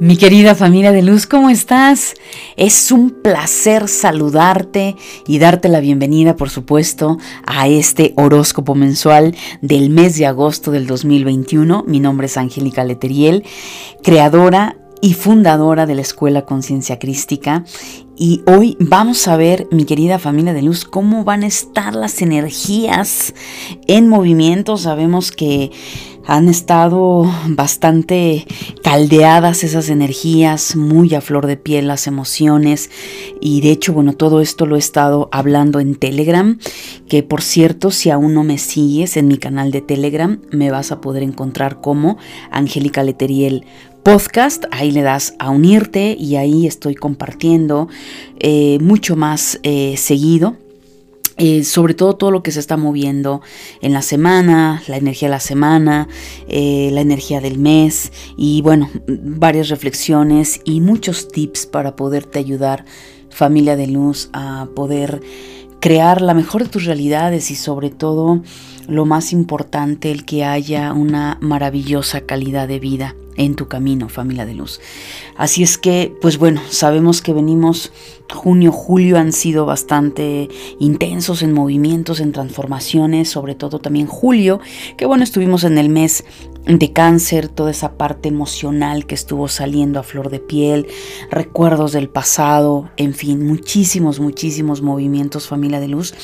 Mi querida familia de luz, ¿cómo estás? Es un placer saludarte y darte la bienvenida, por supuesto, a este horóscopo mensual del mes de agosto del 2021. Mi nombre es Angélica Leteriel, creadora y fundadora de la Escuela Conciencia Crística. Y hoy vamos a ver, mi querida familia de luz, cómo van a estar las energías en movimiento. Sabemos que han estado bastante caldeadas esas energías, muy a flor de piel las emociones. Y de hecho, bueno, todo esto lo he estado hablando en Telegram, que por cierto, si aún no me sigues en mi canal de Telegram, me vas a poder encontrar como Angélica Leteriel podcast, ahí le das a unirte y ahí estoy compartiendo eh, mucho más eh, seguido sobre todo todo lo que se está moviendo en la semana, la energía de la semana, eh, la energía del mes y bueno, varias reflexiones y muchos tips para poderte ayudar, familia de luz, a poder crear la mejor de tus realidades y sobre todo lo más importante, el que haya una maravillosa calidad de vida en tu camino, familia de luz. Así es que, pues bueno, sabemos que venimos, junio, julio han sido bastante intensos en movimientos, en transformaciones, sobre todo también julio, que bueno, estuvimos en el mes de cáncer, toda esa parte emocional que estuvo saliendo a flor de piel, recuerdos del pasado, en fin, muchísimos, muchísimos movimientos, familia de luz.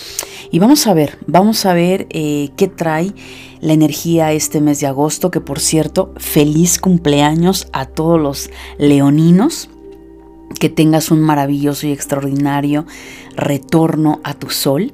Y vamos a ver, vamos a ver eh, qué trae la energía este mes de agosto, que por cierto, feliz cumpleaños a todos los Que tengas un maravilloso y extraordinario retorno a tu sol.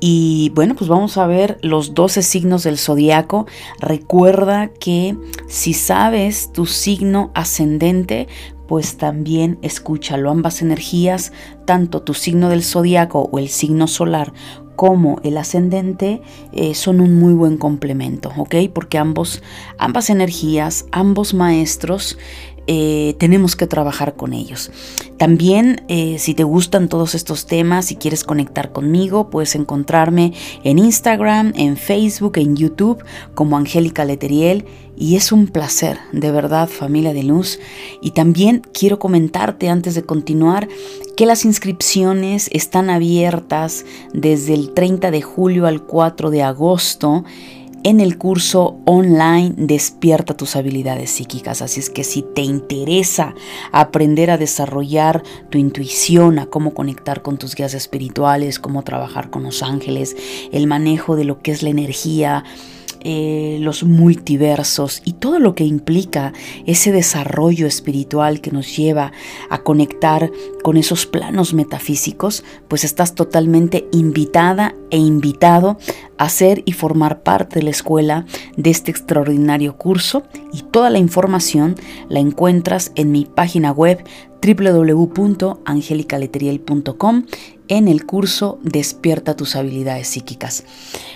Y bueno, pues vamos a ver los 12 signos del zodiaco. Recuerda que si sabes tu signo ascendente, pues también escúchalo. Ambas energías, tanto tu signo del zodiaco o el signo solar como el ascendente eh, son un muy buen complemento, ¿ok? Porque ambos, ambas energías, ambos maestros eh, tenemos que trabajar con ellos. También, eh, si te gustan todos estos temas, si quieres conectar conmigo, puedes encontrarme en Instagram, en Facebook, en YouTube como Angélica Leteriel. Y es un placer, de verdad, familia de luz. Y también quiero comentarte antes de continuar que las inscripciones están abiertas desde el 30 de julio al 4 de agosto en el curso online Despierta tus habilidades psíquicas. Así es que si te interesa aprender a desarrollar tu intuición, a cómo conectar con tus guías espirituales, cómo trabajar con los ángeles, el manejo de lo que es la energía, eh, los multiversos y todo lo que implica ese desarrollo espiritual que nos lleva a conectar con esos planos metafísicos, pues estás totalmente invitada e invitado a ser y formar parte de la escuela de este extraordinario curso. Y toda la información la encuentras en mi página web www.angelicaleteriel.com en el curso Despierta tus habilidades psíquicas.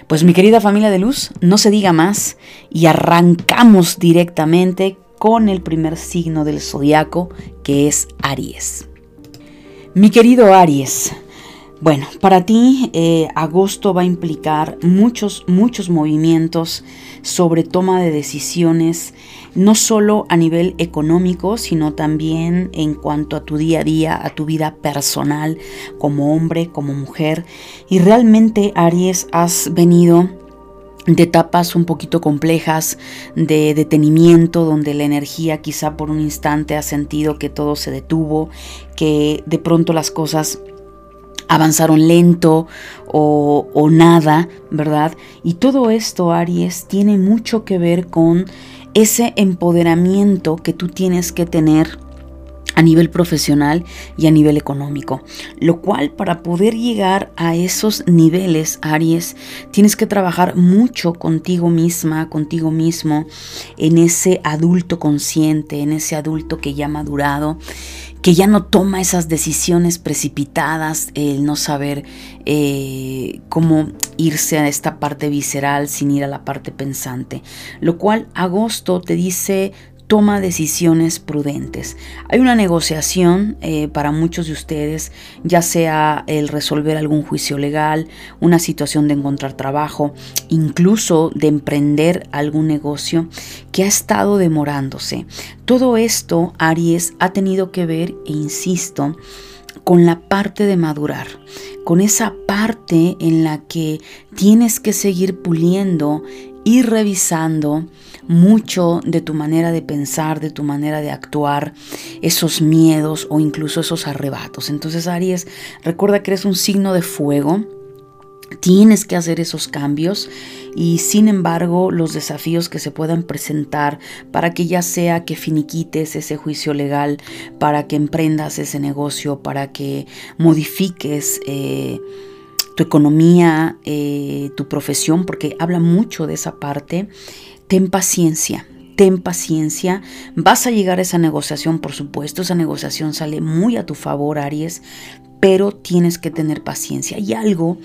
Pues mi querida familia de luz, no se diga más y arrancamos directamente con el primer signo del zodiaco que es Aries. Mi querido Aries, bueno, para ti eh, agosto va a implicar muchos, muchos movimientos sobre toma de decisiones, no solo a nivel económico, sino también en cuanto a tu día a día, a tu vida personal, como hombre, como mujer. Y realmente, Aries, has venido de etapas un poquito complejas de detenimiento donde la energía quizá por un instante ha sentido que todo se detuvo, que de pronto las cosas avanzaron lento o, nada, ¿verdad? Y todo esto, Aries, tiene mucho que ver con ese empoderamiento que tú tienes que tener a nivel profesional y a nivel económico. Lo cual para poder llegar a esos niveles, Aries, tienes que trabajar mucho contigo misma, contigo mismo, en ese adulto consciente, en ese adulto que ya ha madurado, que ya no toma esas decisiones precipitadas, el no saber eh, cómo irse a esta parte visceral sin ir a la parte pensante. Lo cual agosto te dice toma decisiones prudentes. Hay una negociación eh, para muchos de ustedes, ya sea el resolver algún juicio legal, una situación de encontrar trabajo, incluso de emprender algún negocio que ha estado demorándose. Todo esto, Aries, ha tenido que ver, e insisto, con la parte de madurar, con esa parte en la que tienes que seguir puliendo y revisando mucho de tu manera de pensar, de tu manera de actuar, esos miedos o incluso esos arrebatos. Entonces Aries, recuerda que eres un signo de fuego. Tienes que hacer esos cambios y sin embargo los desafíos que se puedan presentar para que ya sea que finiquites ese juicio legal, para que emprendas ese negocio, para que modifiques eh, tu economía, eh, tu profesión, porque habla mucho de esa parte, ten paciencia, ten paciencia, vas a llegar a esa negociación, por supuesto, esa negociación sale muy a tu favor, Aries, pero tienes que tener paciencia. Hay algo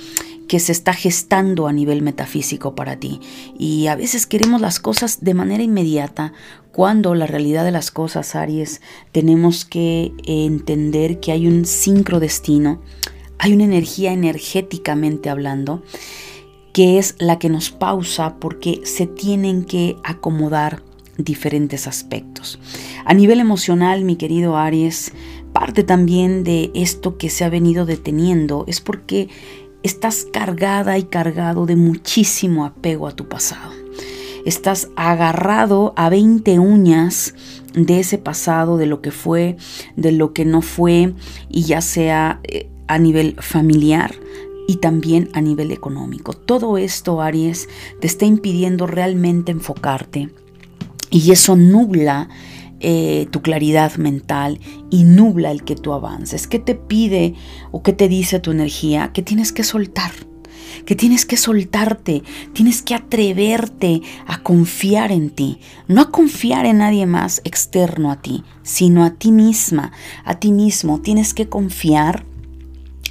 que se está gestando a nivel metafísico para ti y a veces queremos las cosas de manera inmediata cuando la realidad de las cosas, Aries, tenemos que entender que hay un sincrodestino, hay una energía energéticamente hablando que es la que nos pausa porque se tienen que acomodar diferentes aspectos. A nivel emocional, mi querido Aries, parte también de esto que se ha venido deteniendo es porque estás cargada y cargado de muchísimo apego a tu pasado. Estás agarrado a 20 uñas de ese pasado, de lo que fue, de lo que no fue, y ya sea eh, a nivel familiar, y también a nivel económico. Todo esto, Aries, te está impidiendo realmente enfocarte y eso nubla eh, tu claridad mental y nubla el que tú avances. ¿Qué te pide o qué te dice tu energía? Que tienes que soltar que tienes que soltarte, tienes que atreverte a confiar en ti, no a confiar en nadie más externo a ti, sino a ti misma, a ti mismo. Tienes que confiar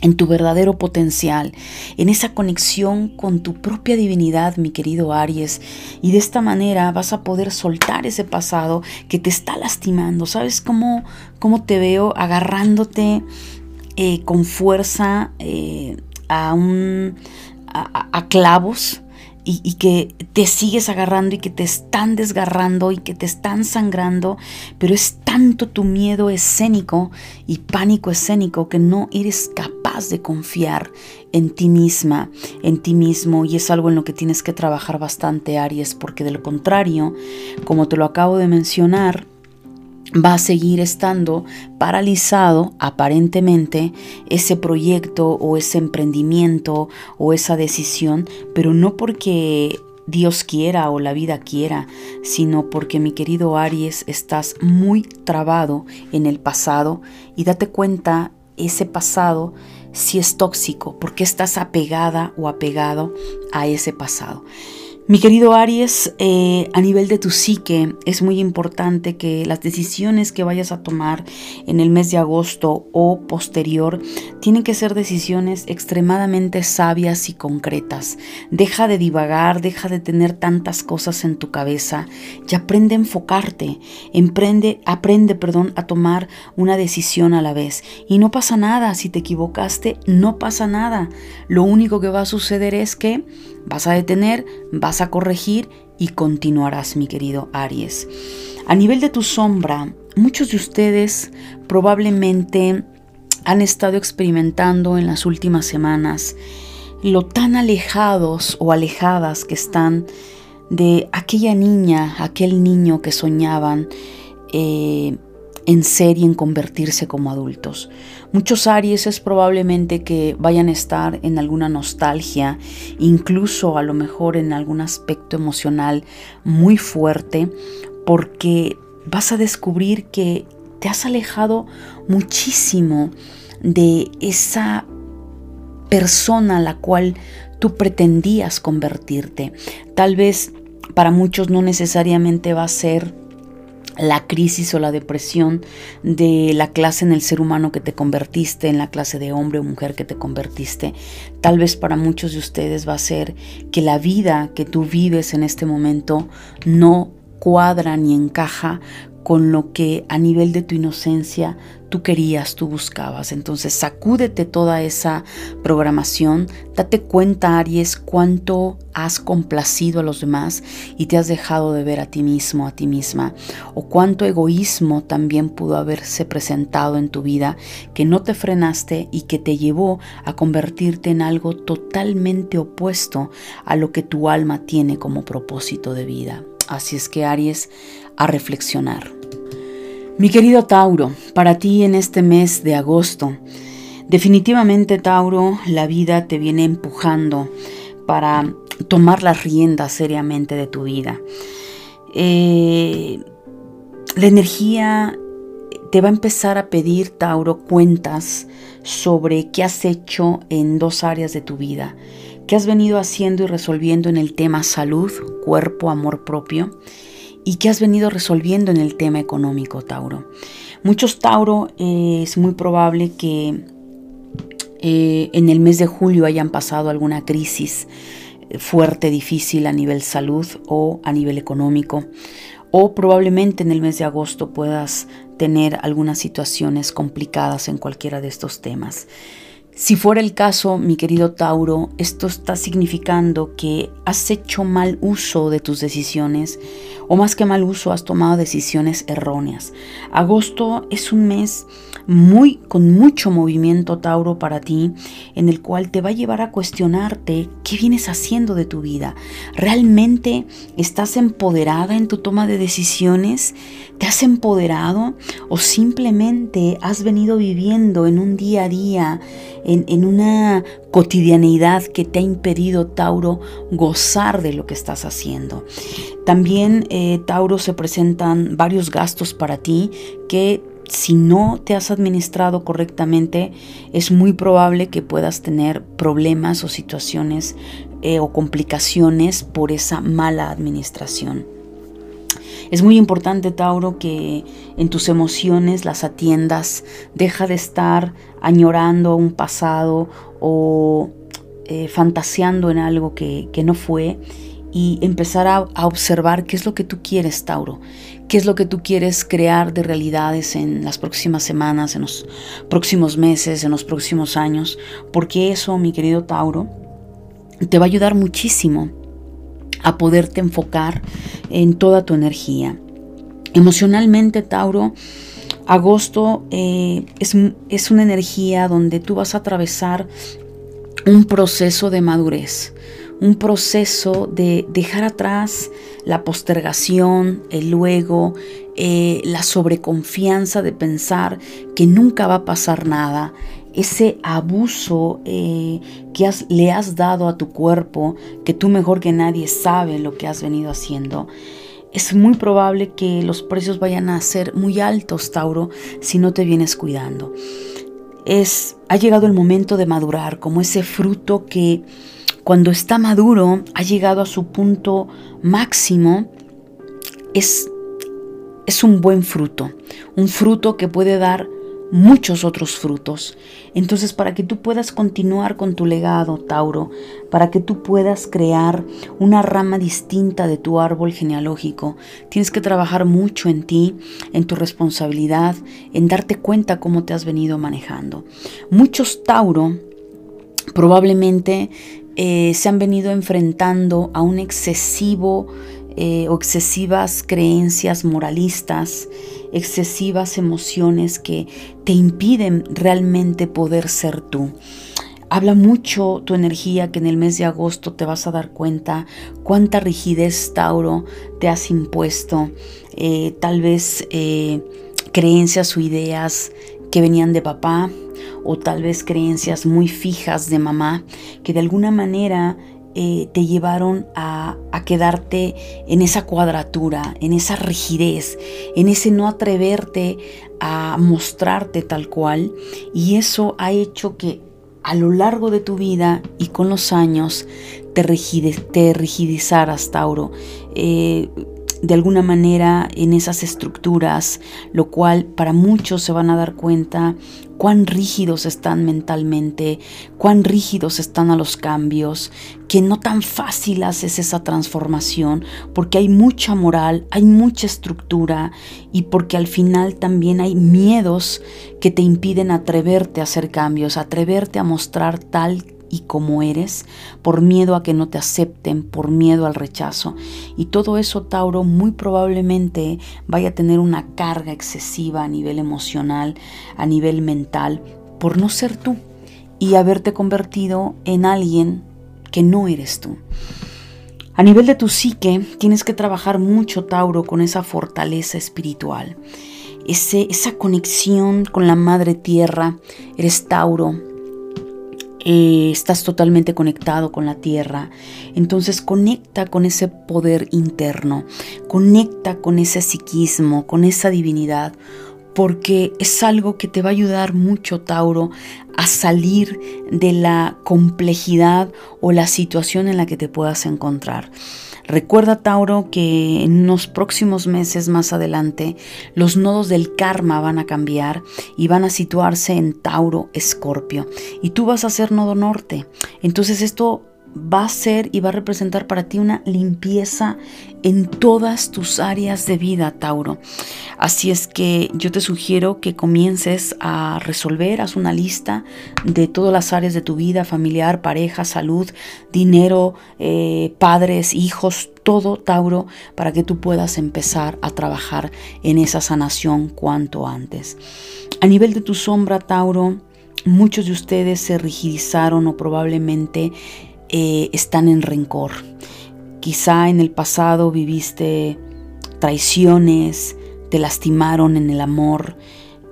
en tu verdadero potencial, en esa conexión con tu propia divinidad, mi querido Aries. Y de esta manera vas a poder soltar ese pasado que te está lastimando. ¿Sabes cómo, cómo te veo agarrándote eh, con fuerza eh, a, un, a clavos? Y, que te sigues agarrando y que te están desgarrando y que te están sangrando, pero es tanto tu miedo escénico y pánico escénico que no eres capaz de confiar en ti misma, en ti mismo, y es algo en lo que tienes que trabajar bastante, Aries, porque de lo contrario, como te lo acabo de mencionar, va a seguir estando paralizado aparentemente ese proyecto o ese emprendimiento o esa decisión, pero no porque Dios quiera o la vida quiera, sino porque mi querido Aries estás muy trabado en el pasado y date cuenta ese pasado si es tóxico, porque estás apegada o apegado a ese pasado. Mi querido Aries, eh, a nivel de tu psique es muy importante que las decisiones que vayas a tomar en el mes de agosto o posterior tienen que ser decisiones extremadamente sabias y concretas. Deja de divagar, deja de tener tantas cosas en tu cabeza y aprende a enfocarte, emprende, aprende, perdón, a tomar una decisión a la vez. Y no pasa nada, si te equivocaste, no pasa nada. Lo único que va a suceder es que Vas a detener, vas a corregir y continuarás, mi querido Aries. A nivel de tu sombra, muchos de ustedes probablemente han estado experimentando en las últimas semanas lo tan alejados o alejadas que están de aquella niña, aquel niño que soñaban eh, en ser y en convertirse como adultos. Muchos Aries es probablemente que vayan a estar en alguna nostalgia, incluso a lo mejor en algún aspecto emocional muy fuerte, porque vas a descubrir que te has alejado muchísimo de esa persona a la cual tú pretendías convertirte. Tal vez para muchos no necesariamente va a ser la crisis o la depresión de la clase en el ser humano que te convertiste, en la clase de hombre o mujer que te convertiste. Tal vez para muchos de ustedes va a ser que la vida que tú vives en este momento no cuadra ni encaja con lo que a nivel de tu inocencia tú querías, tú buscabas. Entonces sacúdete toda esa programación, date cuenta Aries cuánto has complacido a los demás y te has dejado de ver a ti mismo, a ti misma, o cuánto egoísmo también pudo haberse presentado en tu vida que no te frenaste y que te llevó a convertirte en algo totalmente opuesto a lo que tu alma tiene como propósito de vida. Así es que Aries, a reflexionar. Mi querido Tauro, para ti en este mes de agosto, definitivamente Tauro, la vida te viene empujando para tomar las riendas seriamente de tu vida. Eh, la energía te va a empezar a pedir, Tauro, cuentas sobre qué has hecho en dos áreas de tu vida, qué has venido haciendo y resolviendo en el tema salud, cuerpo, amor propio y qué has venido resolviendo en el tema económico, Tauro. Muchos Tauro es muy probable que eh, en el mes de julio hayan pasado alguna crisis eh, fuerte, difícil a nivel salud o a nivel económico. O probablemente en el mes de agosto puedas tener algunas situaciones complicadas en cualquiera de estos temas. Si fuera el caso, mi querido Tauro, esto está significando que has hecho mal uso de tus decisiones o más que mal uso, has tomado decisiones erróneas. Agosto es un mes muy con mucho movimiento Tauro para ti, en el cual te va a llevar a cuestionarte qué vienes haciendo de tu vida. ¿Realmente estás empoderada en tu toma de decisiones? ¿Te has empoderado o simplemente has venido viviendo en un día a día, en, una cotidianeidad que te ha impedido, Tauro, gozar de lo que estás haciendo? También, eh, Tauro, se presentan varios gastos para ti que si no te has administrado correctamente, es muy probable que puedas tener problemas o situaciones eh, o complicaciones por esa mala administración. Es muy importante, Tauro, que en tus emociones las atiendas. Deja de estar añorando un pasado o eh, fantaseando en algo que, que no fue y empezar a, observar qué es lo que tú quieres, Tauro, qué es lo que tú quieres crear de realidades en las próximas semanas, en los próximos meses, en los próximos años, porque eso, mi querido Tauro, te va a ayudar muchísimo a poderte enfocar en toda tu energía. Emocionalmente, Tauro, agosto eh, es, es una energía donde tú vas a atravesar un proceso de madurez un proceso de dejar atrás la postergación, el luego, eh, la sobreconfianza de pensar que nunca va a pasar nada, ese abuso eh, que le has dado a tu cuerpo, que tú mejor que nadie sabe lo que has venido haciendo. Es muy probable que los precios vayan a ser muy altos, Tauro, si no te vienes cuidando. Es, ha llegado el momento de madurar como ese fruto que cuando está maduro, ha llegado a su punto máximo, es, es un buen fruto, un fruto que puede dar muchos otros frutos. Entonces, para que tú puedas continuar con tu legado, Tauro, para que tú puedas crear una rama distinta de tu árbol genealógico, tienes que trabajar mucho en ti, en tu responsabilidad, en darte cuenta cómo te has venido manejando. Muchos Tauro probablemente eh, se han venido enfrentando a un excesivo eh, o excesivas creencias moralistas, excesivas emociones que te impiden realmente poder ser tú. Habla mucho tu energía que en el mes de agosto te vas a dar cuenta cuánta rigidez, Tauro, te has impuesto. Eh, tal vez creencias o ideas que venían de papá, o tal vez creencias muy fijas de mamá que de alguna manera eh, te llevaron a, a, quedarte en esa cuadratura, en esa rigidez, en ese no atreverte a mostrarte tal cual. Y eso ha hecho que a lo largo de tu vida y con los años te, te rigidizaras, Tauro. Eh, de alguna manera en esas estructuras, lo cual para muchos se van a dar cuenta cuán rígidos están mentalmente, cuán rígidos están a los cambios, que no tan fácil haces esa transformación, porque hay mucha moral, hay mucha estructura y porque al final también hay miedos que te impiden atreverte a hacer cambios, atreverte a mostrar tal y como eres, por miedo a que no te acepten, por miedo al rechazo. Y todo eso, Tauro, muy probablemente vaya a tener una carga excesiva a nivel emocional, a nivel mental, por no ser tú y haberte convertido en alguien que no eres tú. A nivel de tu psique, tienes que trabajar mucho, Tauro, con esa fortaleza espiritual. Ese, esa conexión con la madre tierra, eres Tauro, eh, estás totalmente conectado con la tierra. Entonces conecta con ese poder interno, conecta con ese psiquismo, con esa divinidad, porque es algo que te va a ayudar mucho, Tauro, a salir de la complejidad o la situación en la que te puedas encontrar. Recuerda, Tauro, que en unos próximos meses más adelante los nodos del karma van a cambiar y van a situarse en Tauro, Escorpio. Y tú vas a ser nodo norte. Entonces esto va a ser y va a representar para ti una limpieza en todas tus áreas de vida, Tauro. Así es que yo te sugiero que comiences a resolver, haz una lista de todas las áreas de tu vida, familiar, pareja, salud, dinero, eh, padres, hijos, todo, Tauro, para que tú puedas empezar a trabajar en esa sanación cuanto antes. A nivel de tu sombra, Tauro, muchos de ustedes se rigidizaron o probablemente eh, están en rencor. Quizá en el pasado viviste traiciones, te lastimaron en el amor,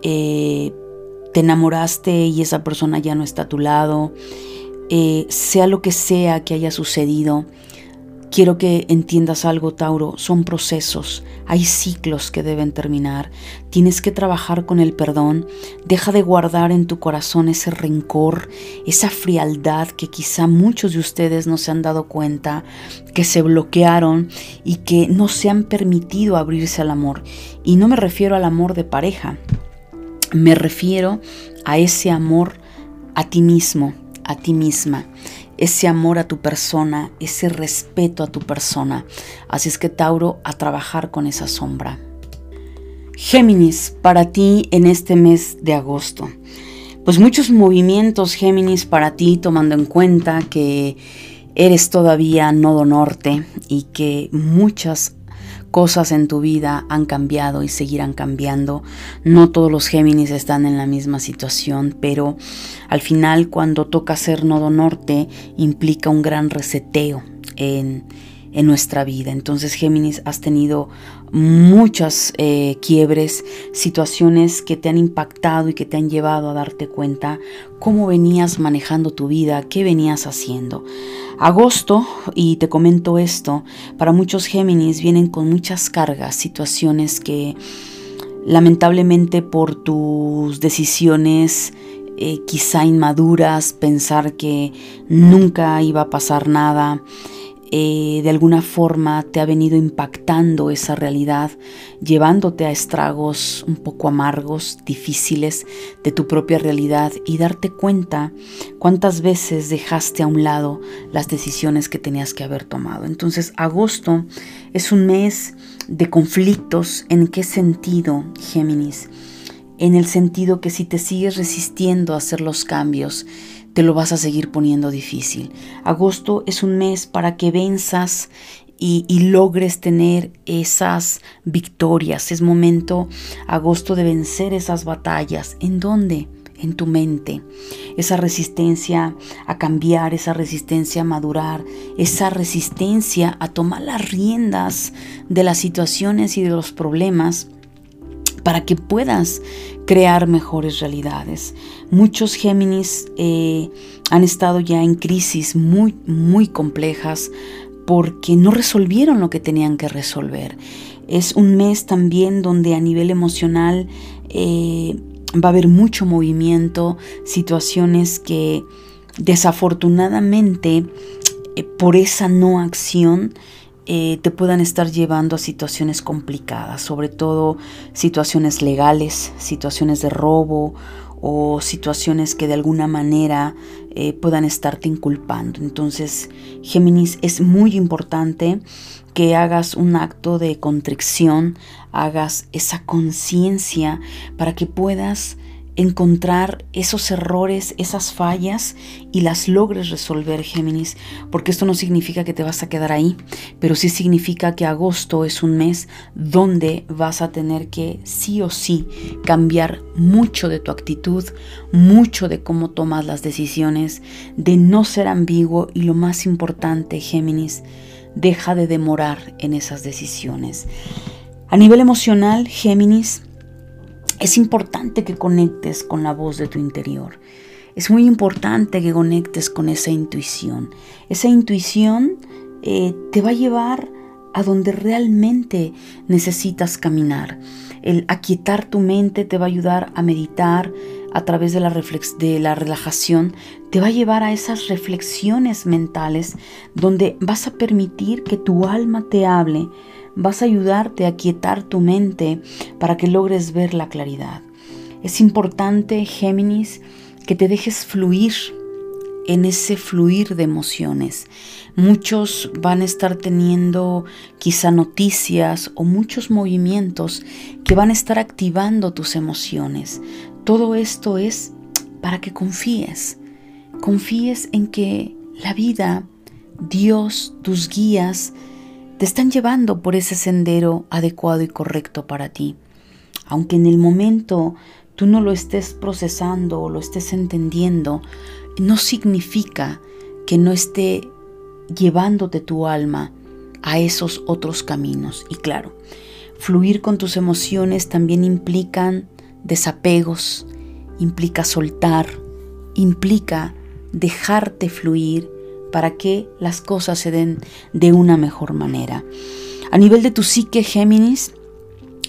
eh, te enamoraste y esa persona ya no está a tu lado, eh, sea lo que sea que haya sucedido, Quiero que entiendas algo, Tauro, son procesos, hay ciclos que deben terminar, tienes que trabajar con el perdón, deja de guardar en tu corazón ese rencor, esa frialdad que quizá muchos de ustedes no se han dado cuenta, que se bloquearon y que no se han permitido abrirse al amor. Y no me refiero al amor de pareja, me refiero a ese amor a ti mismo, a ti misma ese amor a tu persona, ese respeto a tu persona. Así es que Tauro, a trabajar con esa sombra. Géminis, para ti en este mes de agosto. Pues muchos movimientos Géminis para ti tomando en cuenta que eres todavía nodo norte y que muchas cosas en tu vida han cambiado y seguirán cambiando. No todos los Géminis están en la misma situación, pero al final cuando toca ser nodo norte implica un gran reseteo en, en nuestra vida. Entonces Géminis has tenido muchas eh, quiebres, situaciones que te han impactado y que te han llevado a darte cuenta cómo venías manejando tu vida, qué venías haciendo. Agosto, y te comento esto, para muchos Géminis vienen con muchas cargas, situaciones que lamentablemente por tus decisiones eh, quizá inmaduras, pensar que nunca iba a pasar nada, eh, de alguna forma te ha venido impactando esa realidad, llevándote a estragos un poco amargos, difíciles de tu propia realidad y darte cuenta cuántas veces dejaste a un lado las decisiones que tenías que haber tomado. Entonces, agosto es un mes de conflictos. ¿En qué sentido, Géminis? En el sentido que si te sigues resistiendo a hacer los cambios, te lo vas a seguir poniendo difícil. Agosto es un mes para que venzas y, logres tener esas victorias. Es momento, agosto, de vencer esas batallas. ¿En dónde? En tu mente. Esa resistencia a cambiar, esa resistencia a madurar, esa resistencia a tomar las riendas de las situaciones y de los problemas para que puedas crear mejores realidades. Muchos Géminis eh, han estado ya en crisis muy, muy complejas porque no resolvieron lo que tenían que resolver. Es un mes también donde a nivel emocional eh, va a haber mucho movimiento, situaciones que desafortunadamente eh, por esa no acción eh, te puedan estar llevando a situaciones complicadas, sobre todo situaciones legales, situaciones de robo o situaciones que de alguna manera eh, puedan estarte inculpando. Entonces, Géminis, es muy importante que hagas un acto de contrición, hagas esa conciencia para que puedas encontrar esos errores, esas fallas y las logres resolver, Géminis, porque esto no significa que te vas a quedar ahí, pero sí significa que agosto es un mes donde vas a tener que sí o sí cambiar mucho de tu actitud, mucho de cómo tomas las decisiones, de no ser ambiguo y lo más importante, Géminis, deja de demorar en esas decisiones. A nivel emocional, Géminis, es importante que conectes con la voz de tu interior. Es muy importante que conectes con esa intuición. Esa intuición eh, te va a llevar a donde realmente necesitas caminar. El aquietar tu mente te va a ayudar a meditar a través de la, de la relajación, te va a llevar a esas reflexiones mentales donde vas a permitir que tu alma te hable, vas a ayudarte a quietar tu mente para que logres ver la claridad. Es importante, Géminis, que te dejes fluir en ese fluir de emociones. Muchos van a estar teniendo quizá noticias o muchos movimientos que van a estar activando tus emociones. Todo esto es para que confíes. Confíes en que la vida, Dios, tus guías, te están llevando por ese sendero adecuado y correcto para ti. Aunque en el momento tú no lo estés procesando o lo estés entendiendo, no significa que no esté llevándote tu alma a esos otros caminos. Y claro, fluir con tus emociones también implican desapegos, implica soltar, implica dejarte fluir para que las cosas se den de una mejor manera. A nivel de tu psique, Géminis,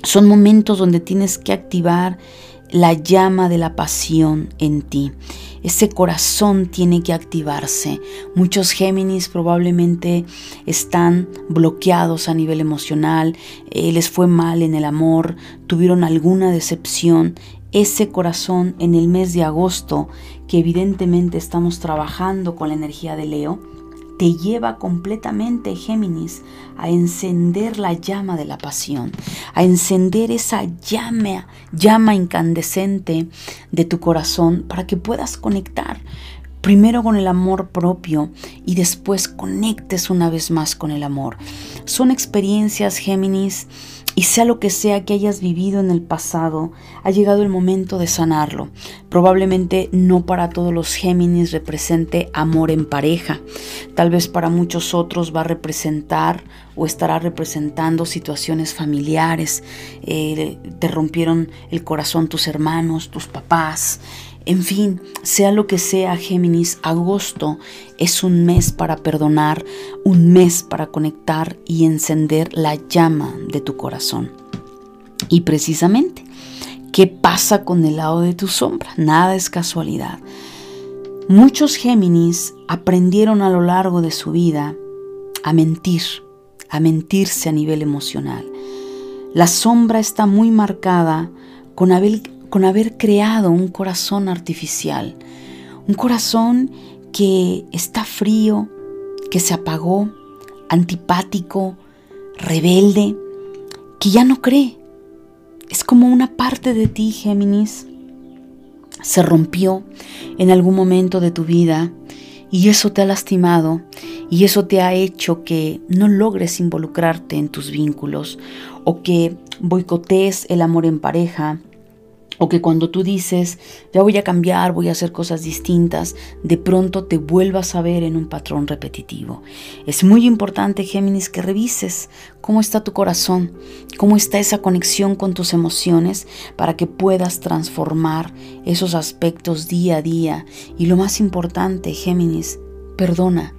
son momentos donde tienes que activar la llama de la pasión en ti. Ese corazón tiene que activarse. Muchos Géminis probablemente están bloqueados a nivel emocional, eh, les fue mal en el amor, tuvieron alguna decepción ese corazón en el mes de agosto, que evidentemente estamos trabajando con la energía de Leo, te lleva completamente, Géminis, a encender la llama de la pasión, a encender esa llama, llama incandescente de tu corazón para que puedas conectar primero con el amor propio y después conectes una vez más con el amor. Son experiencias, Géminis, y sea lo que sea que hayas vivido en el pasado, ha llegado el momento de sanarlo. Probablemente no para todos los Géminis represente amor en pareja. Tal vez para muchos otros va a representar o estará representando situaciones familiares. Eh, te rompieron el corazón tus hermanos, tus papás. En fin, sea lo que sea, Géminis, agosto es un mes para perdonar, un mes para conectar y encender la llama de tu corazón. Y precisamente, ¿qué pasa con el lado de tu sombra? Nada es casualidad. Muchos Géminis aprendieron a lo largo de su vida a mentir, a mentirse a nivel emocional. La sombra está muy marcada con haber, con haber creado un corazón artificial, un corazón que está frío, que se apagó, antipático, rebelde, que ya no cree. Es como una parte de ti, Géminis, se rompió en algún momento de tu vida y eso te ha lastimado y eso te ha hecho que no logres involucrarte en tus vínculos o que boicotees el amor en pareja o que cuando tú dices, ya voy a cambiar, voy a hacer cosas distintas, de pronto te vuelvas a ver en un patrón repetitivo. Es muy importante, Géminis, que revises cómo está tu corazón, cómo está esa conexión con tus emociones para que puedas transformar esos aspectos día a día. Y lo más importante, Géminis, perdona.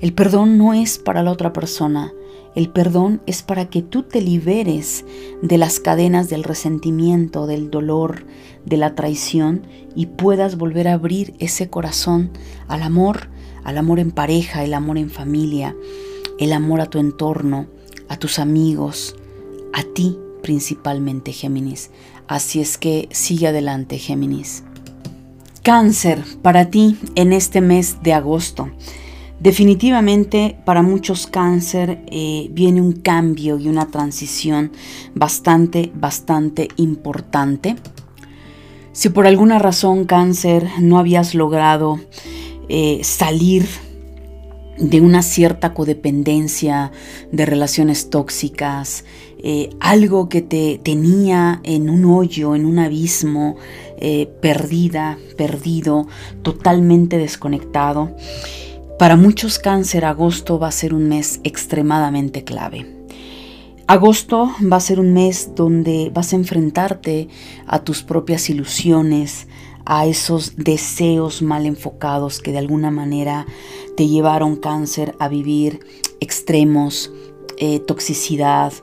El perdón no es para la otra persona, el perdón es para que tú te liberes de las cadenas del resentimiento, del dolor, de la traición y puedas volver a abrir ese corazón al amor, al amor en pareja, el amor en familia. el amor a tu entorno, a tus amigos, a ti principalmente, Géminis. Así es que sigue adelante, Géminis. Cáncer, para ti en este mes de agosto. Definitivamente para muchos cáncer eh, viene un cambio y una transición bastante, bastante importante. Si por alguna razón cáncer no habías logrado eh, salir de una cierta codependencia, de relaciones tóxicas, eh, algo que te tenía en un hoyo, en un abismo, perdida, perdido, totalmente desconectado. Para muchos cáncer, agosto va a ser un mes extremadamente clave. Agosto va a ser un mes donde vas a enfrentarte a tus propias ilusiones, a esos deseos mal enfocados que de alguna manera te llevaron cáncer a vivir extremos, eh, toxicidad,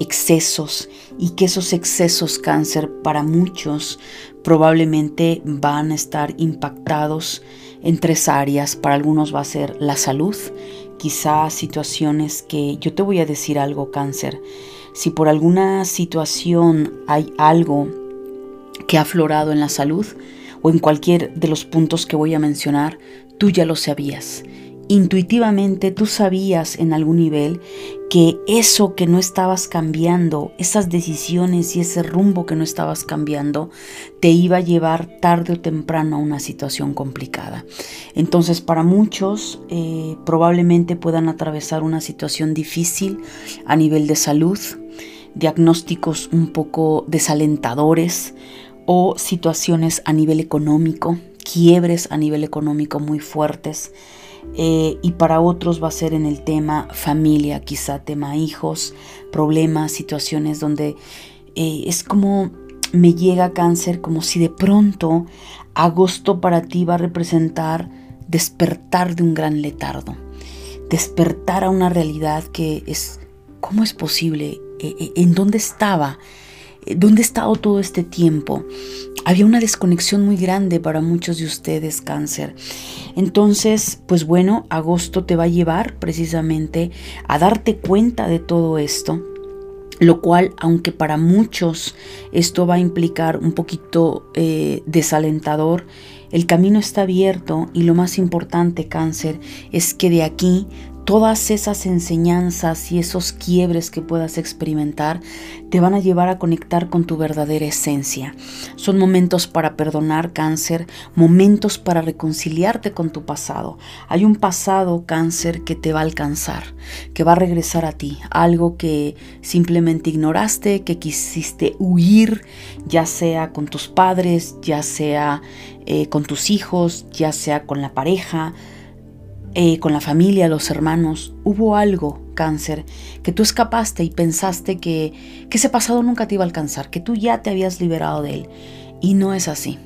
excesos y que esos excesos cáncer para muchos probablemente van a estar impactados en tres áreas. Para algunos va a ser la salud, quizá situaciones que yo te voy a decir algo cáncer. Si por alguna situación hay algo que ha aflorado en la salud o en cualquier de los puntos que voy a mencionar, tú ya lo sabías intuitivamente tú sabías en algún nivel que eso que no estabas cambiando, esas decisiones y ese rumbo que no estabas cambiando, te iba a llevar tarde o temprano a una situación complicada. Entonces para muchos eh, probablemente puedan atravesar una situación difícil a nivel de salud, diagnósticos un poco desalentadores o situaciones a nivel económico, quiebres a nivel económico muy fuertes eh, y para otros va a ser en el tema familia, quizá tema hijos, problemas, situaciones donde eh, es como me llega cáncer, como si de pronto agosto para ti va a representar despertar de un gran letardo, despertar a una realidad que es, ¿cómo es posible? Eh, ¿En dónde estaba? ¿Dónde he estado todo este tiempo? Había una desconexión muy grande para muchos de ustedes, cáncer. Entonces, pues bueno, agosto te va a llevar precisamente a darte cuenta de todo esto lo cual, aunque para muchos esto va a implicar un poquito eh, desalentador, el camino está abierto y lo más importante, cáncer, es que de aquí todas esas enseñanzas y esos quiebres que puedas experimentar te van a llevar a conectar con tu verdadera esencia. Son momentos para perdonar cáncer, momentos para reconciliarte con tu pasado. Hay un pasado cáncer que te va a alcanzar, que va a regresar a ti, algo que simplemente ignoraste, que quisiste huir, ya sea con tus padres, ya sea eh, con tus hijos, ya sea con la pareja, eh, con la familia, los hermanos, hubo algo, cáncer, que tú escapaste y pensaste que, que ese pasado nunca te iba a alcanzar, que tú ya te habías liberado de él. Y no es así.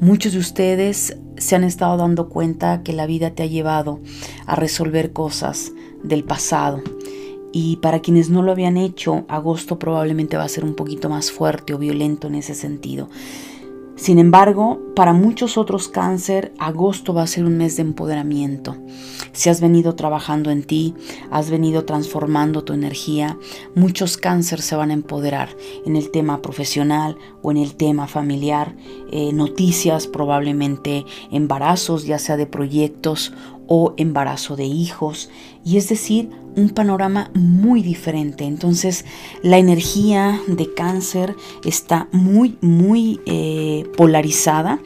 Muchos de ustedes se han estado dando cuenta que la vida te ha llevado a resolver cosas del pasado. Y para quienes no lo habían hecho, agosto probablemente va a ser un poquito más fuerte o violento en ese sentido. Sin embargo, para muchos otros cáncer, agosto va a ser un mes de empoderamiento. Si has venido trabajando en ti, has venido transformando tu energía, muchos cáncer se van a empoderar en el tema profesional o en el tema familiar, eh, noticias, probablemente embarazos, ya sea de proyectos o embarazo de hijos. Y es decir, un panorama muy diferente. Entonces la energía de cáncer está muy, muy eh, polarizada,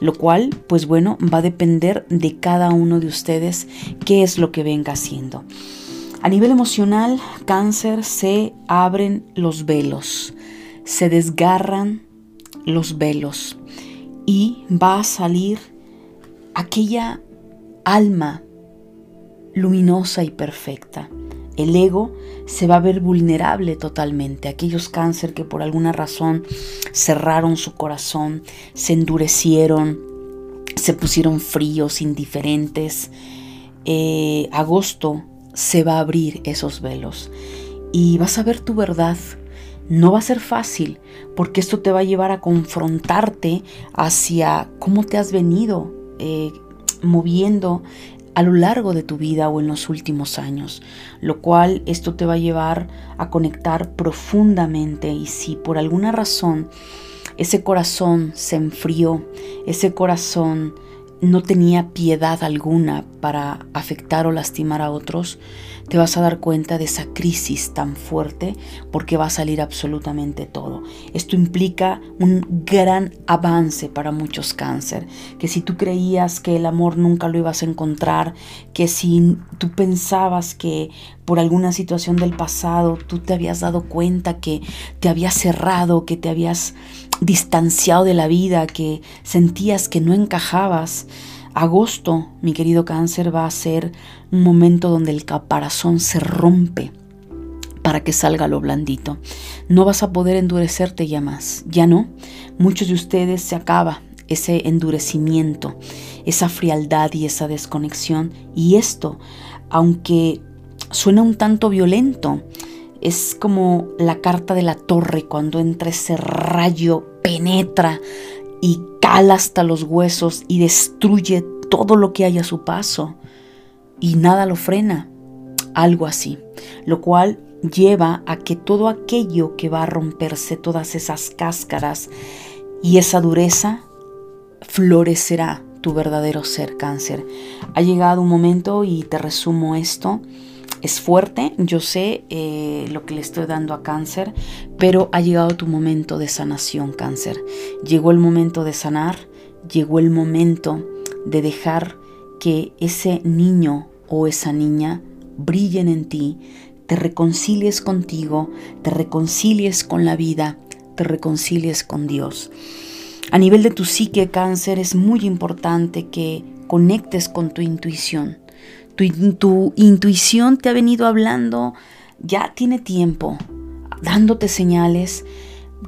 lo cual, pues bueno, va a depender de cada uno de ustedes qué es lo que venga haciendo. A nivel emocional, cáncer se abren los velos, se desgarran los velos y va a salir aquella alma luminosa y perfecta. El ego se va a ver vulnerable totalmente. Aquellos cáncer que por alguna razón cerraron su corazón, se endurecieron, se pusieron fríos, indiferentes. Eh, agosto se va a abrir esos velos y vas a ver tu verdad. No va a ser fácil porque esto te va a llevar a confrontarte hacia cómo te has venido eh, moviendo a lo largo de tu vida o en los últimos años, lo cual esto te va a llevar a conectar profundamente y si por alguna razón ese corazón se enfrió, ese corazón no tenía piedad alguna para afectar o lastimar a otros, te vas a dar cuenta de esa crisis tan fuerte porque va a salir absolutamente todo. Esto implica un gran avance para muchos cáncer, que si tú creías que el amor nunca lo ibas a encontrar, que si tú pensabas que por alguna situación del pasado tú te habías dado cuenta que te habías cerrado, que te habías distanciado de la vida, que sentías que no encajabas, agosto, mi querido cáncer, va a ser un momento donde el caparazón se rompe para que salga lo blandito. No vas a poder endurecerte ya más, ya no. Muchos de ustedes se acaba ese endurecimiento, esa frialdad y esa desconexión. Y esto, aunque suena un tanto violento, es como la carta de la torre cuando entra ese rayo, penetra y hasta los huesos y destruye todo lo que hay a su paso y nada lo frena. Algo así. Lo cual lleva a que todo aquello que va a romperse, todas esas cáscaras y esa dureza, florecerá tu verdadero ser cáncer. Ha llegado un momento y te resumo esto es fuerte, yo sé eh, lo que le estoy dando a cáncer, pero ha llegado tu momento de sanación, cáncer. Llegó el momento de sanar, llegó el momento de dejar que ese niño o esa niña brillen en ti, te reconcilies contigo, te reconcilies con la vida, te reconcilies con Dios. A nivel de tu psique, cáncer, es muy importante que conectes con tu intuición tu, intuición te ha venido hablando, ya tiene tiempo, dándote señales.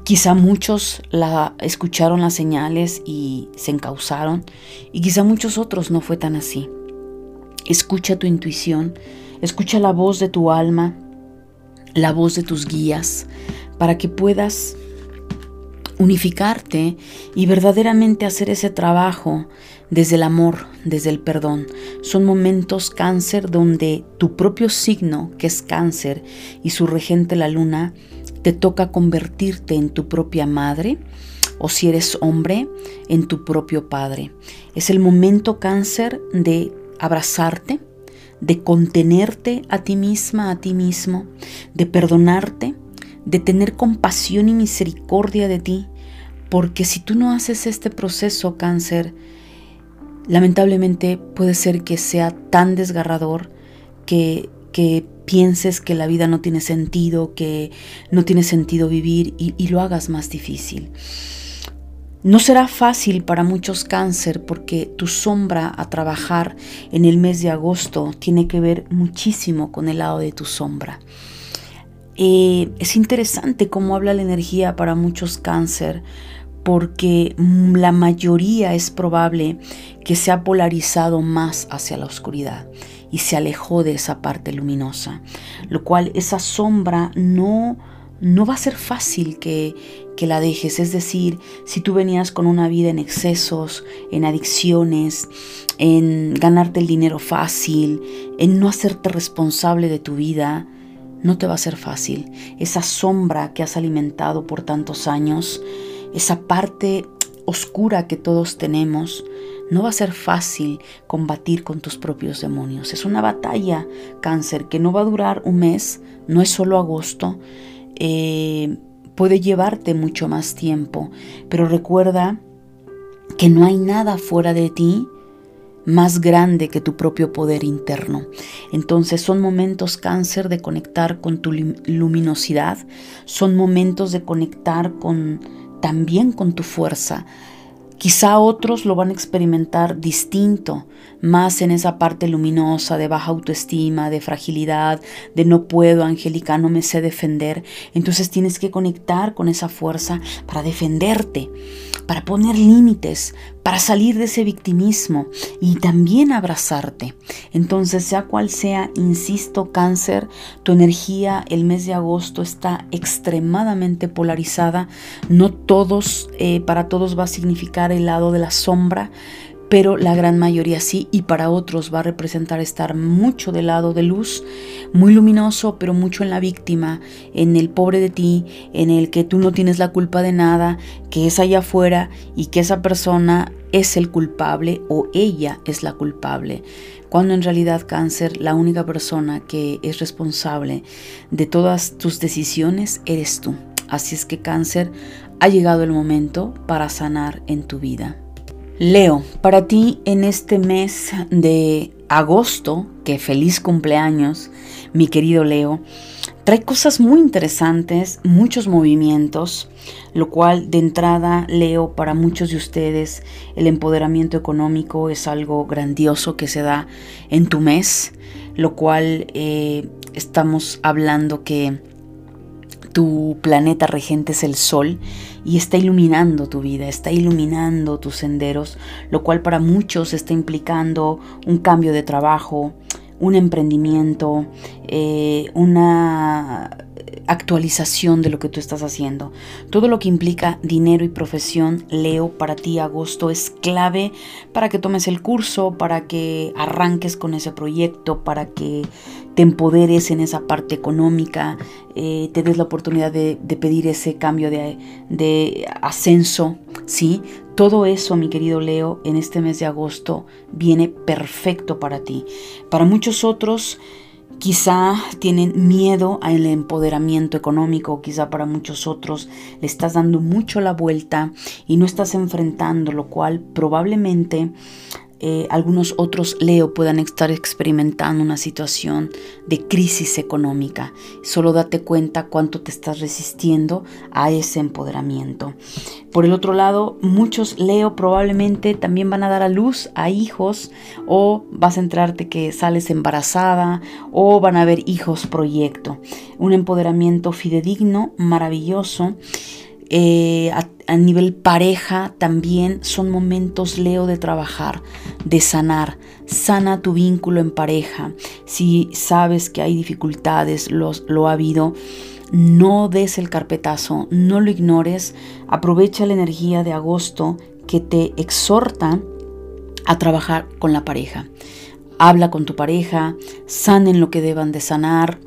Quizá muchos la escucharon las señales y se encausaron y quizá muchos otros no fue tan así. Escucha tu intuición, escucha la voz de tu alma, la voz de tus guías, para que puedas unificarte y verdaderamente hacer ese trabajo desde el amor, desde el perdón. Son momentos cáncer donde tu propio signo, que es cáncer, y su regente la luna, te toca convertirte en tu propia madre o si eres hombre, en tu propio padre. Es el momento cáncer de abrazarte, de contenerte a ti misma, a ti mismo, de perdonarte, de tener compasión y misericordia de ti, porque si tú no haces este proceso cáncer, lamentablemente puede ser que sea tan desgarrador que, que pienses que la vida no tiene sentido, que no tiene sentido vivir y, lo hagas más difícil. No será fácil para muchos cáncer porque tu sombra a trabajar en el mes de agosto tiene que ver muchísimo con el lado de tu sombra. Eh, es interesante cómo habla la energía para muchos cáncer porque la mayoría es probable que se ha polarizado más hacia la oscuridad y se alejó de esa parte luminosa, lo cual esa sombra no, no va a ser fácil que, que la dejes. Es decir, si tú venías con una vida en excesos, en adicciones, en ganarte el dinero fácil, en no hacerte responsable de tu vida, no te va a ser fácil. Esa sombra que has alimentado por tantos años, esa parte oscura que todos tenemos, no va a ser fácil combatir con tus propios demonios. Es una batalla, cáncer, que no va a durar un mes, no es solo agosto, eh, puede llevarte mucho más tiempo, pero recuerda que no hay nada fuera de ti más grande que tu propio poder interno. Entonces son momentos cáncer de conectar con tu luminosidad, son momentos de conectar con también con tu fuerza. Quizá otros lo van a experimentar distinto, más en esa parte luminosa de baja autoestima, de fragilidad, de no puedo, Angélica, no me sé defender. Entonces tienes que conectar con esa fuerza para defenderte, para poner límites, para salir de ese victimismo y también abrazarte. Entonces, sea cual sea, insisto, cáncer, tu energía el mes de agosto está extremadamente polarizada. No todos, eh, para todos va a significar el lado de la sombra, pero la gran mayoría sí y para otros va a representar estar mucho del lado de luz, muy luminoso, pero mucho en la víctima, en el pobre de ti, en el que tú no tienes la culpa de nada, que es allá afuera y que esa persona es el culpable o ella es la culpable, cuando en realidad cáncer la única persona que es responsable de todas tus decisiones eres tú. Así es que cáncer ha llegado el momento para sanar en tu vida. Leo, para ti en este mes de agosto, feliz cumpleaños, mi querido Leo, trae cosas muy interesantes, muchos movimientos, lo cual de entrada Leo para muchos de ustedes el empoderamiento económico es algo grandioso que se da en tu mes, lo cual eh, estamos hablando que tu planeta regente es el sol y está iluminando tu vida, está iluminando tus senderos, lo cual para muchos está implicando un cambio de trabajo, un emprendimiento, eh, una actualización de lo que tú estás haciendo. Todo lo que implica dinero y profesión, Leo, para ti agosto es clave para que tomes el curso, para que arranques con ese proyecto, para que te empoderes en esa parte económica, eh, te des la oportunidad de, pedir ese cambio de, de ascenso, ¿sí? Todo eso, mi querido Leo, en este mes de agosto viene perfecto para ti. Para muchos otros, Quizá tienen miedo al empoderamiento económico, quizá para muchos otros le estás dando mucho la vuelta y no estás enfrentando, lo cual probablemente eh, algunos otros Leo puedan estar experimentando una situación de crisis económica. Solo date cuenta cuánto te estás resistiendo a ese empoderamiento. Por el otro lado, muchos Leo probablemente también van a dar a luz a hijos o vas a entrarte que sales embarazada o van a haber hijos proyecto. Un empoderamiento fidedigno, maravilloso. Eh, a nivel pareja también son momentos, Leo, de trabajar, de sanar. Sana tu vínculo en pareja. Si sabes que hay dificultades, los, lo ha habido, no des el carpetazo, no lo ignores. Aprovecha la energía de agosto que te exhorta a trabajar con la pareja. Habla con tu pareja, sanen lo que deban de sanar,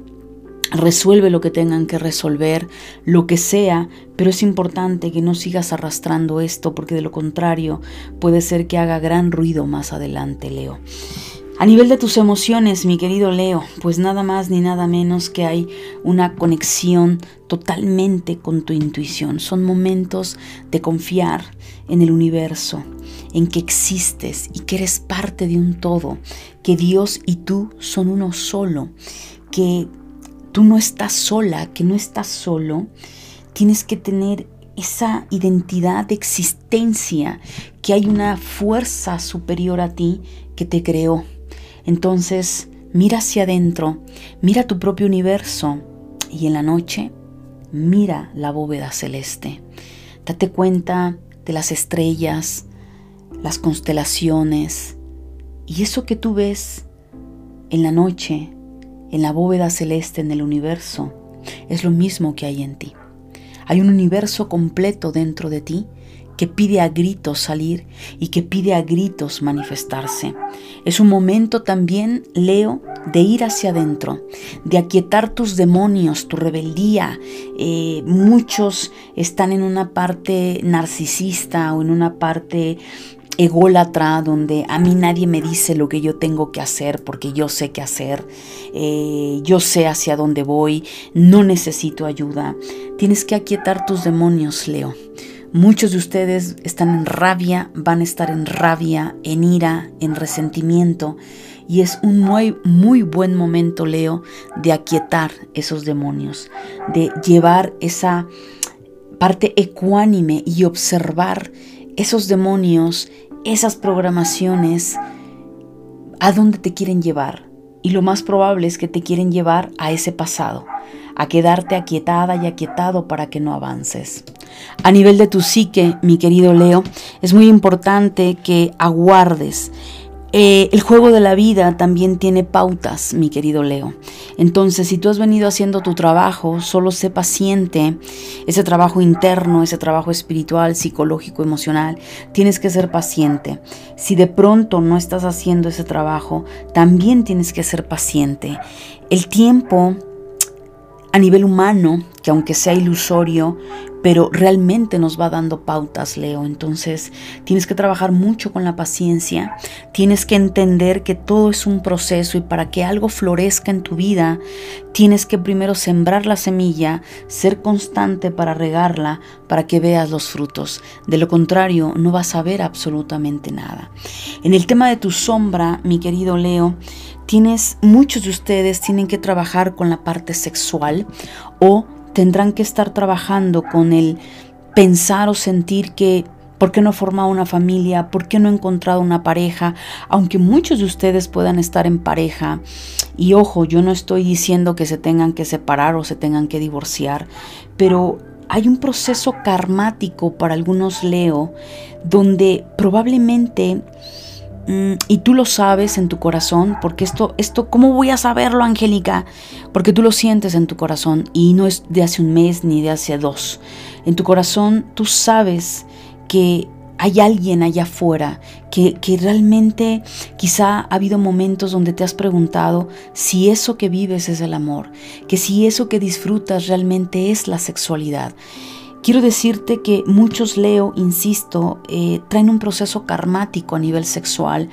resuelve lo que tengan que resolver, lo que sea, pero es importante que no sigas arrastrando esto porque de lo contrario puede ser que haga gran ruido más adelante, Leo. A nivel de tus emociones, mi querido Leo, pues nada más ni nada menos que hay una conexión totalmente con tu intuición. Son momentos de confiar en el universo, en que existes y que eres parte de un todo, que Dios y tú son uno solo, que tú no estás sola, que no estás solo, tienes que tener esa identidad de existencia, que hay una fuerza superior a ti que te creó. Entonces, mira hacia adentro, mira tu propio universo y en la noche, mira la bóveda celeste. Date cuenta de las estrellas, las constelaciones y eso que tú ves en la noche en la bóveda celeste en el universo es lo mismo que hay en ti. Hay un universo completo dentro de ti que pide a gritos salir y que pide a gritos manifestarse. Es un momento también, Leo, de ir hacia adentro, de aquietar tus demonios, tu rebeldía. Eh, muchos están en una parte narcisista o en una parte ególatra, donde a mí nadie me dice lo que yo tengo que hacer porque yo sé qué hacer, eh, yo sé hacia dónde voy, no necesito ayuda. Tienes que aquietar tus demonios, Leo. Muchos de ustedes están en rabia, van a estar en rabia, en ira, en resentimiento. Y es un muy, muy buen momento, Leo, de aquietar esos demonios, de llevar esa parte ecuánime y observar esos demonios, esas programaciones, a dónde te quieren llevar. Y lo más probable es que te quieren llevar a ese pasado, a quedarte aquietada y aquietado para que no avances. A nivel de tu psique, mi querido Leo, es muy importante que aguardes Eh, el juego de la vida también tiene pautas, mi querido Leo. Entonces, si tú has venido haciendo tu trabajo, solo sé paciente, ese trabajo interno, ese trabajo espiritual, psicológico, emocional, tienes que ser paciente. Si de pronto no estás haciendo ese trabajo, también tienes que ser paciente. El tiempo a nivel humano, que aunque sea ilusorio, pero realmente nos va dando pautas, Leo. Entonces tienes que trabajar mucho con la paciencia, tienes que entender que todo es un proceso y para que algo florezca en tu vida, tienes que primero sembrar la semilla, ser constante para regarla, para que veas los frutos. De lo contrario, no vas a ver absolutamente nada. En el tema de tu sombra, mi querido Leo, tienes, muchos de ustedes tienen que trabajar con la parte sexual o tendrán que estar trabajando con el pensar o sentir que ¿Por qué no he formado una familia? ¿Por qué no he encontrado una pareja? Aunque muchos de ustedes puedan estar en pareja, y ojo, yo no estoy diciendo que se tengan que separar o se tengan que divorciar, pero hay un proceso karmático para algunos Leo, donde probablemente Mm, y tú lo sabes en tu corazón, porque esto, esto, ¿cómo voy a saberlo, Angélica? Porque tú lo sientes en tu corazón y no es de hace un mes ni de hace dos. En tu corazón tú sabes que hay alguien allá afuera que, que, realmente quizá ha habido momentos donde te has preguntado si eso que vives es el amor, que si eso que disfrutas realmente es la sexualidad. Quiero decirte que muchos Leo, insisto, eh, traen un proceso karmático a nivel sexual,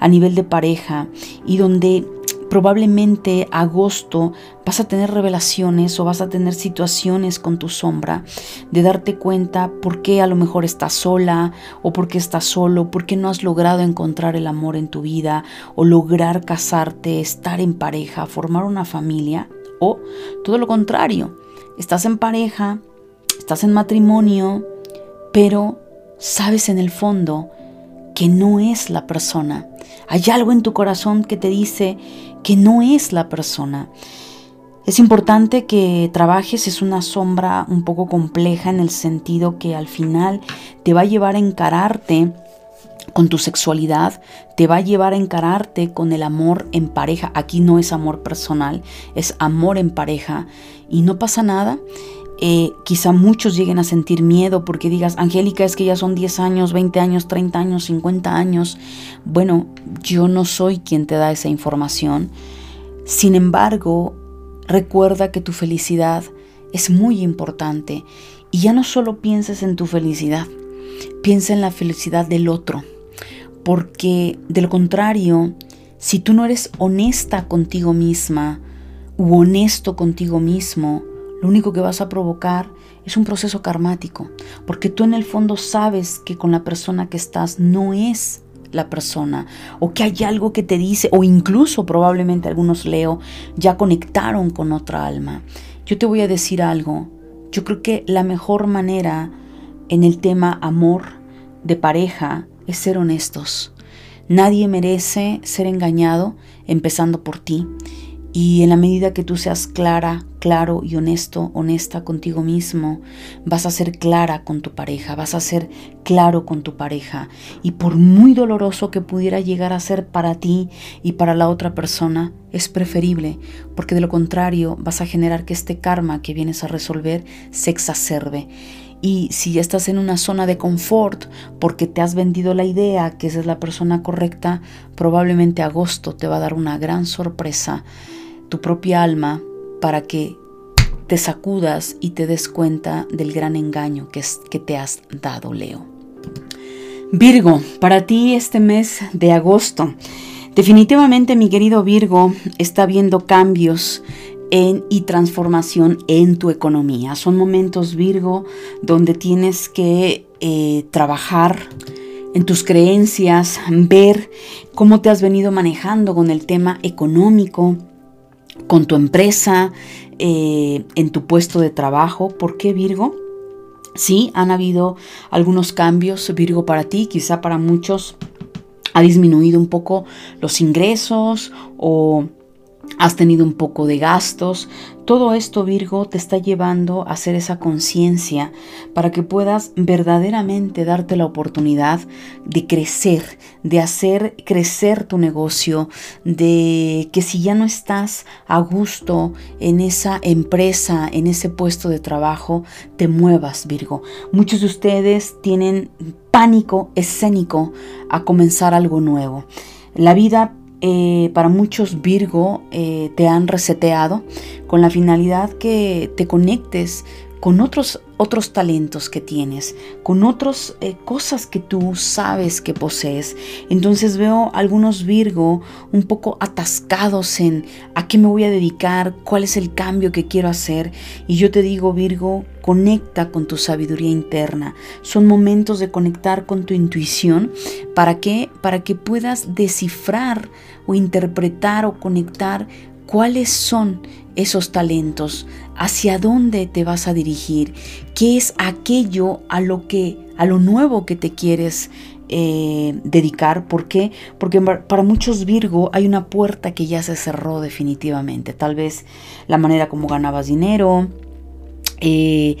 a nivel de pareja, y donde probablemente agosto vas a tener revelaciones o vas a tener situaciones con tu sombra de darte cuenta por qué a lo mejor estás sola o por qué estás solo, por qué no has logrado encontrar el amor en tu vida o lograr casarte, estar en pareja, formar una familia o todo lo contrario, estás en pareja, estás en matrimonio, pero sabes en el fondo que no es la persona. Hay algo en tu corazón que te dice que no es la persona. Es importante que trabajes, es una sombra un poco compleja en el sentido que al final te va a llevar a encararte con tu sexualidad, te va a llevar a encararte con el amor en pareja. Aquí no es amor personal, es amor en pareja y no pasa nada. Eh, quizá muchos lleguen a sentir miedo porque digas, Angélica, es que ya son 10 años, 20 años, 30 años, 50 años. Bueno, yo no soy quien te da esa información. Sin embargo, recuerda que tu felicidad es muy importante y ya no solo pienses en tu felicidad, piensa en la felicidad del otro, porque de lo contrario, si tú no eres honesta contigo misma u honesto contigo mismo, lo único que vas a provocar es un proceso karmático, porque tú en el fondo sabes que con la persona que estás no es la persona, o que hay algo que te dice, o incluso probablemente algunos leo, ya conectaron con otra alma. Yo te voy a decir algo, yo creo que la mejor manera en el tema amor de pareja es ser honestos. Nadie merece ser engañado, empezando por ti. Y en la medida que tú seas clara, claro y honesto, honesta contigo mismo, vas a ser clara con tu pareja, vas a ser claro con tu pareja. Y por muy doloroso que pudiera llegar a ser para ti y para la otra persona, es preferible, porque de lo contrario vas a generar que este karma que vienes a resolver se exacerbe. Y si ya estás en una zona de confort porque te has vendido la idea que esa es la persona correcta, probablemente agosto te va a dar una gran sorpresa tu propia alma para que te sacudas y te des cuenta del gran engaño que, es, que te has dado, Leo. Virgo, para ti este mes de agosto, definitivamente mi querido Virgo está viendo cambios en, y transformación en tu economía. Son momentos, Virgo, donde tienes que eh, trabajar en tus creencias, ver cómo te has venido manejando con el tema económico, con tu empresa, eh, en tu puesto de trabajo. ¿Por qué Virgo? Sí, han habido algunos cambios, Virgo, para ti, quizá para muchos ha disminuido un poco los ingresos o has tenido un poco de gastos. Todo esto, Virgo, te está llevando a hacer esa conciencia para que puedas verdaderamente darte la oportunidad de crecer, de hacer crecer tu negocio, de que si ya no estás a gusto en esa empresa, en ese puesto de trabajo, te muevas, Virgo. Muchos de ustedes tienen pánico escénico a comenzar algo nuevo. La vida eh, para muchos Virgo eh, te han reseteado con la finalidad que te conectes con otros, otros talentos que tienes, con otras eh, cosas que tú sabes que posees. Entonces veo algunos Virgo un poco atascados en a qué me voy a dedicar, cuál es el cambio que quiero hacer. Y yo te digo, Virgo, conecta con tu sabiduría interna. Son momentos de conectar con tu intuición. ¿Para qué? Para que puedas descifrar o interpretar o conectar cuáles son esos talentos, hacia dónde te vas a dirigir, qué es aquello a lo que, a lo nuevo que te quieres eh, dedicar. ¿Por qué? Porque para muchos Virgo hay una puerta que ya se cerró definitivamente. Tal vez la manera como ganabas dinero, eh,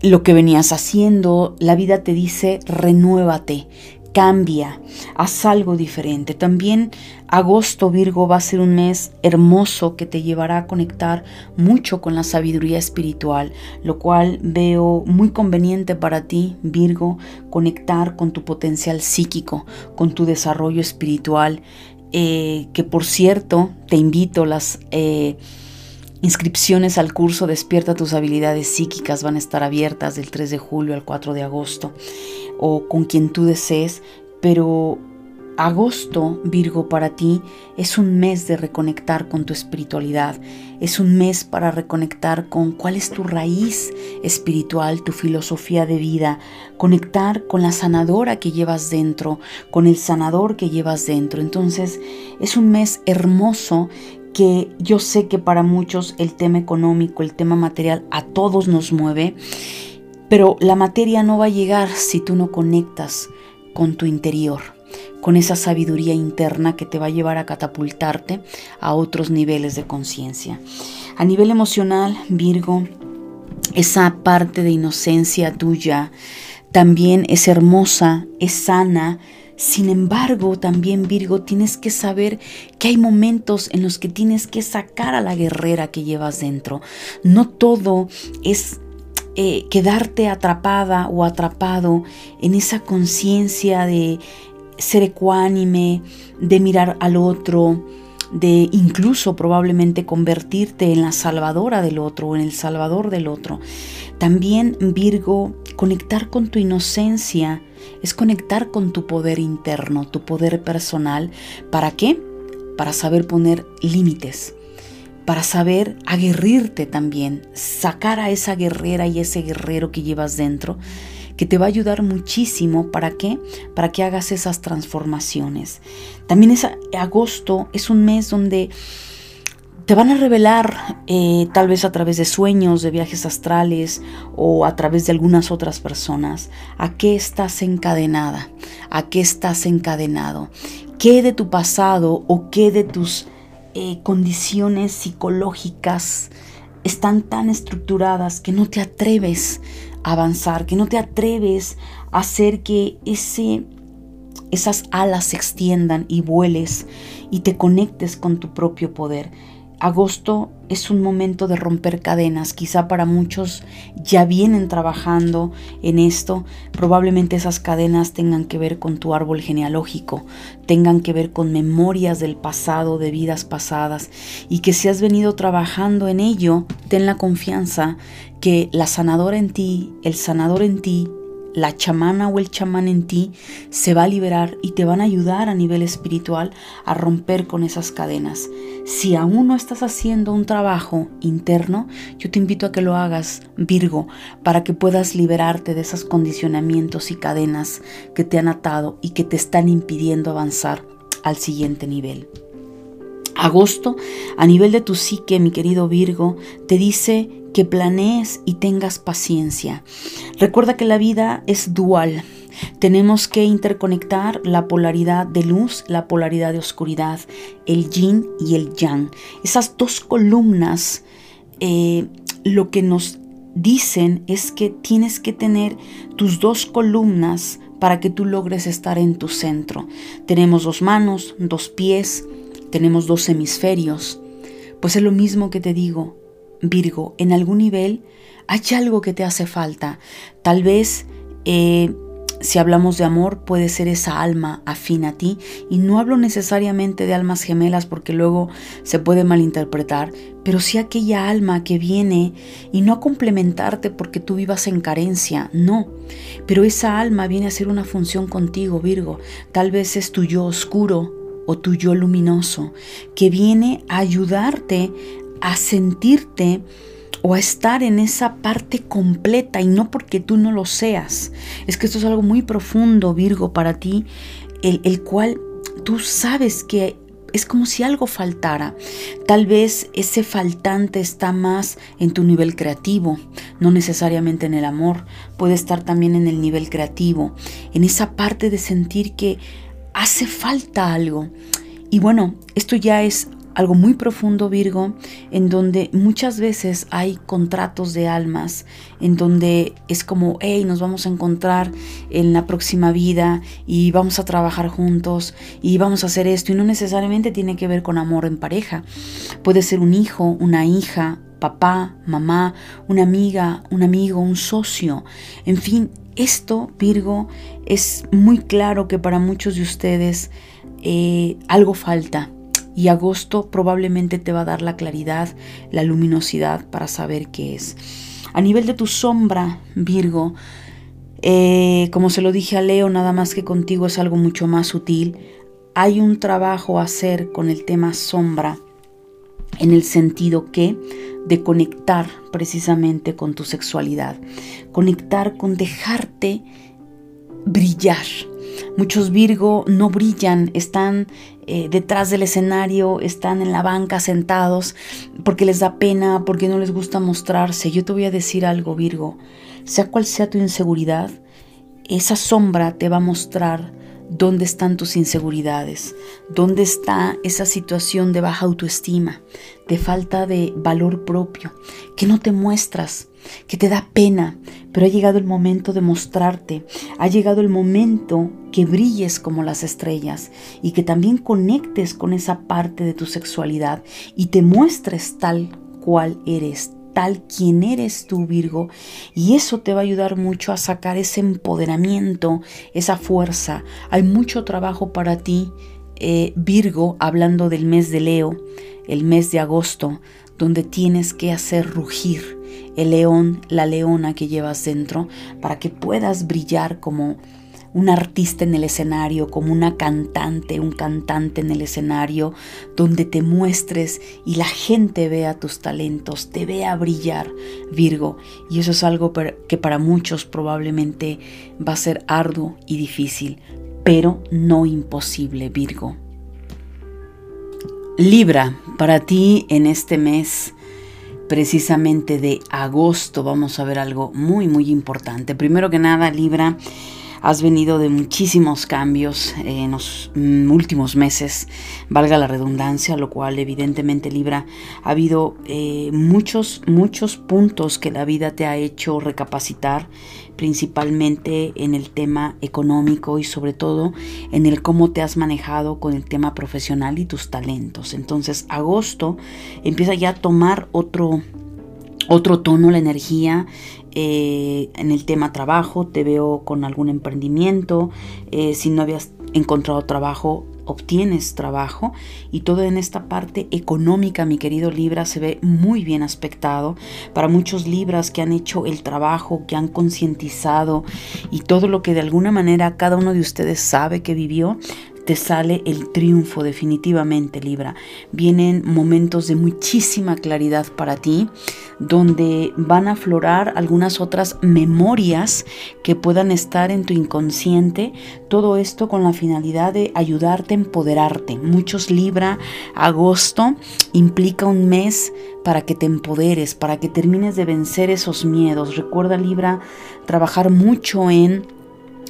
lo que venías haciendo, la vida te dice renuévate, cambia, haz algo diferente. También agosto, Virgo, va a ser un mes hermoso que te llevará a conectar mucho con la sabiduría espiritual, lo cual veo muy conveniente para ti, Virgo, conectar con tu potencial psíquico, con tu desarrollo espiritual, eh, que por cierto, te invito las... Eh, Inscripciones al curso Despierta tus habilidades psíquicas van a estar abiertas del 3 de julio al 4 de agosto o con quien tú desees, pero agosto, Virgo, para ti es un mes de reconectar con tu espiritualidad, es un mes para reconectar con cuál es tu raíz espiritual, tu filosofía de vida, conectar con la sanadora que llevas dentro, con el sanador que llevas dentro. Entonces es un mes hermoso que yo sé que para muchos el tema económico, el tema material, a todos nos mueve, pero la materia no va a llegar si tú no conectas con tu interior, con esa sabiduría interna que te va a llevar a catapultarte a otros niveles de conciencia. A nivel emocional, Virgo, esa parte de inocencia tuya también es hermosa, es sana, sin embargo, también Virgo, tienes que saber que hay momentos en los que tienes que sacar a la guerrera que llevas dentro. No todo es eh, quedarte atrapada o atrapado en esa conciencia de ser ecuánime, de mirar al otro, de incluso probablemente convertirte en la salvadora del otro o en el salvador del otro. También Virgo, conectar con tu inocencia es conectar con tu poder interno, tu poder personal. ¿Para qué? Para saber poner límites, para saber aguerrirte también, sacar a esa guerrera y ese guerrero que llevas dentro, que te va a ayudar muchísimo. ¿Para qué? Para que hagas esas transformaciones. También es agosto, es un mes donde te van a revelar, eh, tal vez a través de sueños, de viajes astrales o a través de algunas otras personas, a qué estás encadenada, a qué estás encadenado, qué de tu pasado o qué de tus eh, condiciones psicológicas están tan estructuradas que no te atreves avanzar, que no te atreves a hacer que ese, esas alas se extiendan y vueles y te conectes con tu propio poder. Agosto es un momento de romper cadenas. Quizá para muchos ya vienen trabajando en esto. Probablemente esas cadenas tengan que ver con tu árbol genealógico, tengan que ver con memorias del pasado, de vidas pasadas. Y que si has venido trabajando en ello, ten la confianza que la sanadora en ti, el sanador en ti, la chamana o el chamán en ti se va a liberar y te van a ayudar a nivel espiritual a romper con esas cadenas. Si aún no estás haciendo un trabajo interno, yo te invito a que lo hagas, Virgo, para que puedas liberarte de esos condicionamientos y cadenas que te han atado y que te están impidiendo avanzar al siguiente nivel. Agosto, a nivel de tu psique, mi querido Virgo, te dice que planees y tengas paciencia. Recuerda que la vida es dual. Tenemos que interconectar la polaridad de luz, la polaridad de oscuridad, el yin y el yang. Esas dos columnas eh, lo que nos dicen es que tienes que tener tus dos columnas para que tú logres estar en tu centro. Tenemos dos manos, dos pies, tenemos dos hemisferios. Pues es lo mismo que te digo, Virgo, en algún nivel hay algo que te hace falta. Tal vez eh, si hablamos de amor, puede ser esa alma afín a ti. Y no hablo necesariamente de almas gemelas porque luego se puede malinterpretar, pero sí aquella alma que viene y no a complementarte porque tú vivas en carencia, no. Pero esa alma viene a hacer una función contigo, Virgo. Tal vez es tu yo oscuro o tu yo luminoso, que viene a ayudarte a sentirte o a estar en esa parte completa y no porque tú no lo seas. Es que esto es algo muy profundo, Virgo, para ti, el, el cual tú sabes que es como si algo faltara. Tal vez ese faltante está más en tu nivel creativo, no necesariamente en el amor, puede estar también en el nivel creativo, en esa parte de sentir que hace falta algo. Y bueno, esto ya es algo muy profundo, Virgo, en donde muchas veces hay contratos de almas, en donde es como, hey, nos vamos a encontrar en la próxima vida y vamos a trabajar juntos y vamos a hacer esto, y no necesariamente tiene que ver con amor en pareja. Puede ser un hijo, una hija, papá, mamá, una amiga, un amigo, un socio, en fin. Esto, Virgo, es muy claro que para muchos de ustedes eh, algo falta, y agosto probablemente te va a dar la claridad, la luminosidad para saber qué es. A nivel de tu sombra, Virgo, eh, como se lo dije a Leo, nada más que contigo es algo mucho más sutil. Hay un trabajo a hacer con el tema sombra en el sentido que de conectar precisamente con tu sexualidad, conectar con dejarte brillar. Muchos Virgo no brillan, están eh, detrás del escenario, están en la banca sentados porque les da pena, porque no les gusta mostrarse. Yo te voy a decir algo, Virgo, sea cual sea tu inseguridad, esa sombra te va a mostrar dónde están tus inseguridades, dónde está esa situación de baja autoestima, de falta de valor propio, que no te muestras, que te da pena, pero ha llegado el momento de mostrarte, ha llegado el momento que brilles como las estrellas y que también conectes con esa parte de tu sexualidad y te muestres tal cual eres, tal quien eres tú, Virgo, y eso te va a ayudar mucho a sacar ese empoderamiento, esa fuerza. Hay mucho trabajo para ti, eh, Virgo, hablando del mes de Leo, el mes de agosto, donde tienes que hacer rugir el león, la leona que llevas dentro, para que puedas brillar como un artista en el escenario, como una cantante, un cantante en el escenario, donde te muestres y la gente vea tus talentos, te vea brillar, Virgo. Y eso es algo que para muchos probablemente va a ser arduo y difícil, pero no imposible, Virgo. Libra, para ti en este mes precisamente de agosto vamos a ver algo muy muy importante. Primero que nada, Libra, Has venido de muchísimos cambios en los mm, últimos meses, valga la redundancia, lo cual evidentemente Libra ha habido eh, muchos, muchos puntos que la vida te ha hecho recapacitar, principalmente en el tema económico y sobre todo en el cómo te has manejado con el tema profesional y tus talentos. Entonces agosto empieza ya a tomar otro otro tono la energía eh, en el tema trabajo, te veo con algún emprendimiento, eh, si no habías encontrado trabajo, obtienes trabajo y todo en esta parte económica, mi querido Libra, se ve muy bien aspectado. Para muchos Libras que han hecho el trabajo, que han concientizado y todo lo que de alguna manera cada uno de ustedes sabe que vivió, te sale el triunfo definitivamente, Libra. Vienen momentos de muchísima claridad para ti, donde van a aflorar algunas otras memorias que puedan estar en tu inconsciente. Todo esto con la finalidad de ayudarte a empoderarte. Muchos Libra, agosto implica un mes para que te empoderes, para que termines de vencer esos miedos. Recuerda Libra trabajar mucho en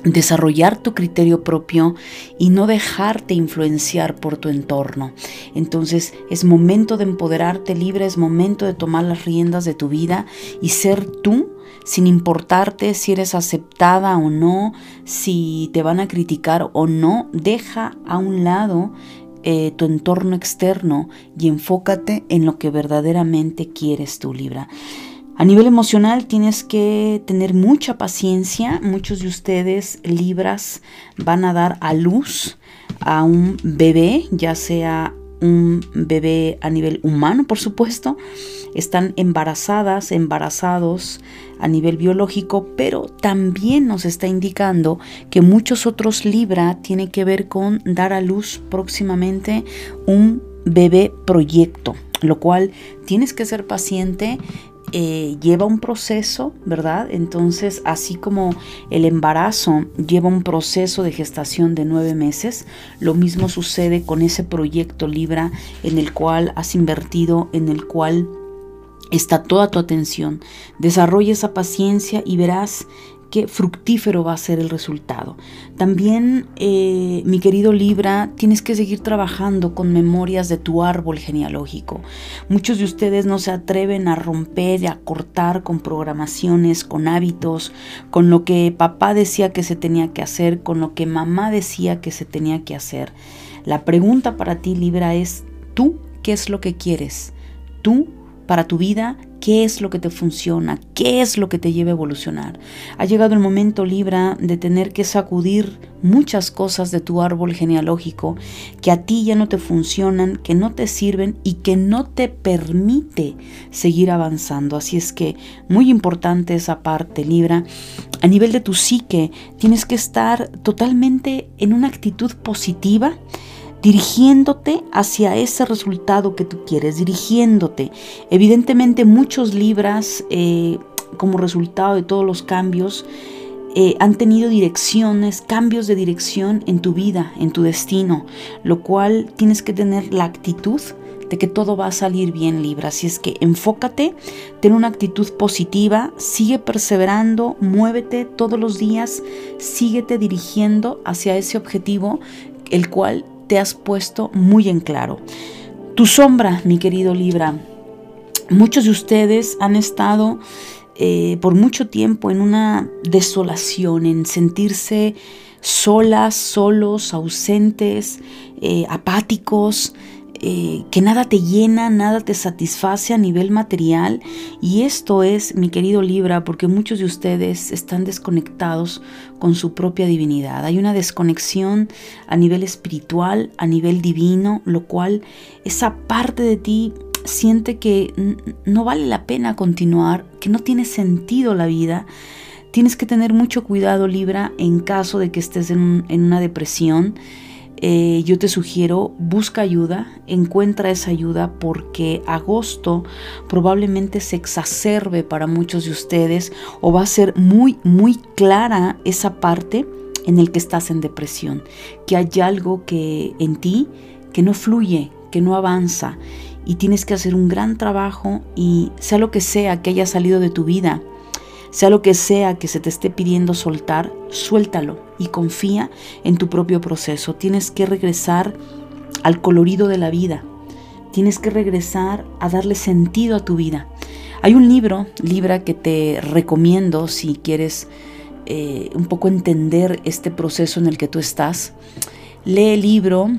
desarrollar tu criterio propio y no dejarte influenciar por tu entorno. Entonces es momento de empoderarte libre, es momento de tomar las riendas de tu vida y ser tú sin importarte si eres aceptada o no, si te van a criticar o no, deja a un lado eh, tu entorno externo y enfócate en lo que verdaderamente quieres tú, Libra. A nivel emocional tienes que tener mucha paciencia. Muchos de ustedes, Libras, van a dar a luz a un bebé, ya sea un bebé a nivel humano, por supuesto. Están embarazadas, embarazados a nivel biológico, pero también nos está indicando que muchos otros Libra tienen que ver con dar a luz próximamente un bebé proyecto, lo cual tienes que ser paciente eh, lleva un proceso, ¿verdad? Entonces, así como el embarazo lleva un proceso de gestación de nueve meses, lo mismo sucede con ese proyecto Libra en el cual has invertido, en el cual está toda tu atención. Desarrolla esa paciencia y verás qué fructífero va a ser el resultado. También, eh, mi querido Libra, tienes que seguir trabajando con memorias de tu árbol genealógico. Muchos de ustedes no se atreven a romper y a cortar con programaciones, con hábitos, con lo que papá decía que se tenía que hacer, con lo que mamá decía que se tenía que hacer. La pregunta para ti, Libra, es, ¿tú qué es lo que quieres? ¿Tú para tu vida, qué es lo que te funciona, qué es lo que te lleva a evolucionar. Ha llegado el momento, Libra, de tener que sacudir muchas cosas de tu árbol genealógico que a ti ya no te funcionan, que no te sirven y que no te permite seguir avanzando. Así es que muy importante esa parte, Libra. A nivel de tu psique, tienes que estar totalmente en una actitud positiva dirigiéndote hacia ese resultado que tú quieres, dirigiéndote. Evidentemente muchos libras, eh, como resultado de todos los cambios, eh, han tenido direcciones, cambios de dirección en tu vida, en tu destino, lo cual tienes que tener la actitud de que todo va a salir bien Libra. Así es que enfócate, ten una actitud positiva, sigue perseverando, muévete todos los días, síguete dirigiendo hacia ese objetivo, el cual te has puesto muy en claro. Tu sombra, mi querido Libra. Muchos de ustedes han estado eh, por mucho tiempo en una desolación, en sentirse solas, solos, ausentes, eh, apáticos, eh, que nada te llena, nada te satisface a nivel material. Y esto es, mi querido Libra, porque muchos de ustedes están desconectados con su propia divinidad. Hay una desconexión a nivel espiritual, a nivel divino, lo cual esa parte de ti siente que no vale la pena continuar, que no tiene sentido la vida. Tienes que tener mucho cuidado, Libra, en caso de que estés en, en una depresión. Eh, yo te sugiero busca ayuda, encuentra esa ayuda porque agosto probablemente se exacerbe para muchos de ustedes o va a ser muy, muy clara esa parte en el que estás en depresión, que hay algo que en ti que no fluye, que no avanza y tienes que hacer un gran trabajo y sea lo que sea que haya salido de tu vida, sea lo que sea que se te esté pidiendo soltar, suéltalo y confía en tu propio proceso. Tienes que regresar al colorido de la vida. Tienes que regresar a darle sentido a tu vida. Hay un libro, Libra, que te recomiendo si quieres eh, un poco entender este proceso en el que tú estás. Lee el libro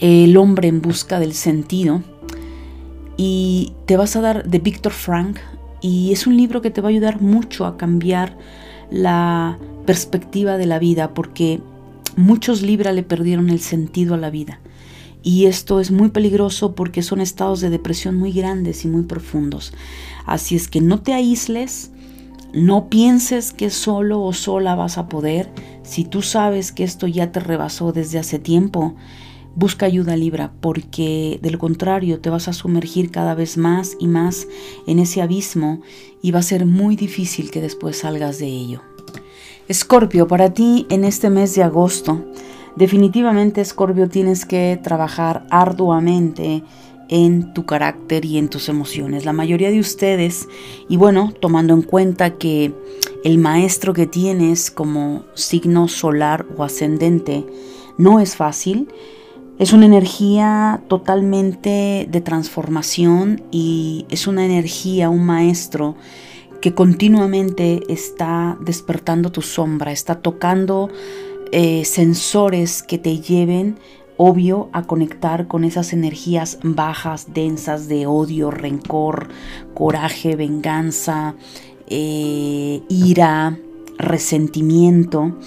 El hombre en busca del sentido y te vas a dar de Víctor Frank, y es un libro que te va a ayudar mucho a cambiar la perspectiva de la vida porque muchos Libra le perdieron el sentido a la vida. Y esto es muy peligroso porque son estados de depresión muy grandes y muy profundos. Así es que no te aísles, no pienses que solo o sola vas a poder. Si tú sabes que esto ya te rebasó desde hace tiempo, Busca ayuda Libra, porque de lo contrario te vas a sumergir cada vez más y más en ese abismo y va a ser muy difícil que después salgas de ello. Escorpio, para ti en este mes de agosto, definitivamente Escorpio tienes que trabajar arduamente en tu carácter y en tus emociones. La mayoría de ustedes, y bueno, tomando en cuenta que el maestro que tienes como signo solar o ascendente no es fácil. Es una energía totalmente de transformación y es una energía, un maestro que continuamente está despertando tu sombra, está tocando eh, sensores que te lleven, obvio, a conectar con esas energías bajas, densas de odio, rencor, coraje, venganza, eh, ira, resentimiento.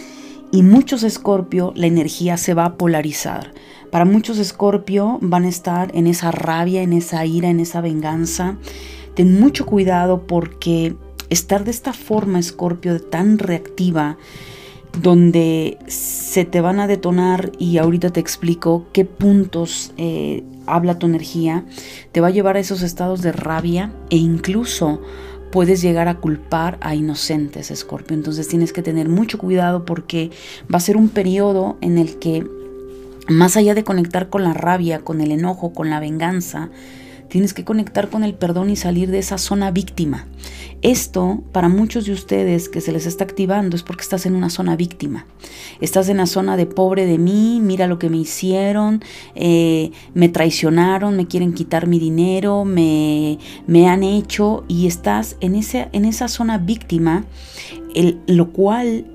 Y muchos escorpio, la energía se va a polarizar. Para muchos escorpio van a estar en esa rabia, en esa ira, en esa venganza. Ten mucho cuidado porque estar de esta forma, escorpio, tan reactiva, donde se te van a detonar y ahorita te explico qué puntos eh, habla tu energía, te va a llevar a esos estados de rabia e incluso puedes llegar a culpar a inocentes, Escorpio. Entonces tienes que tener mucho cuidado porque va a ser un periodo en el que, más allá de conectar con la rabia, con el enojo, con la venganza, tienes que conectar con el perdón y salir de esa zona víctima. Esto, para muchos de ustedes que se les está activando, es porque estás en una zona víctima. Estás en la zona de pobre de mí, mira lo que me hicieron, eh, me traicionaron, me quieren quitar mi dinero, me, me han hecho y estás en, ese, en esa zona víctima, el, lo cual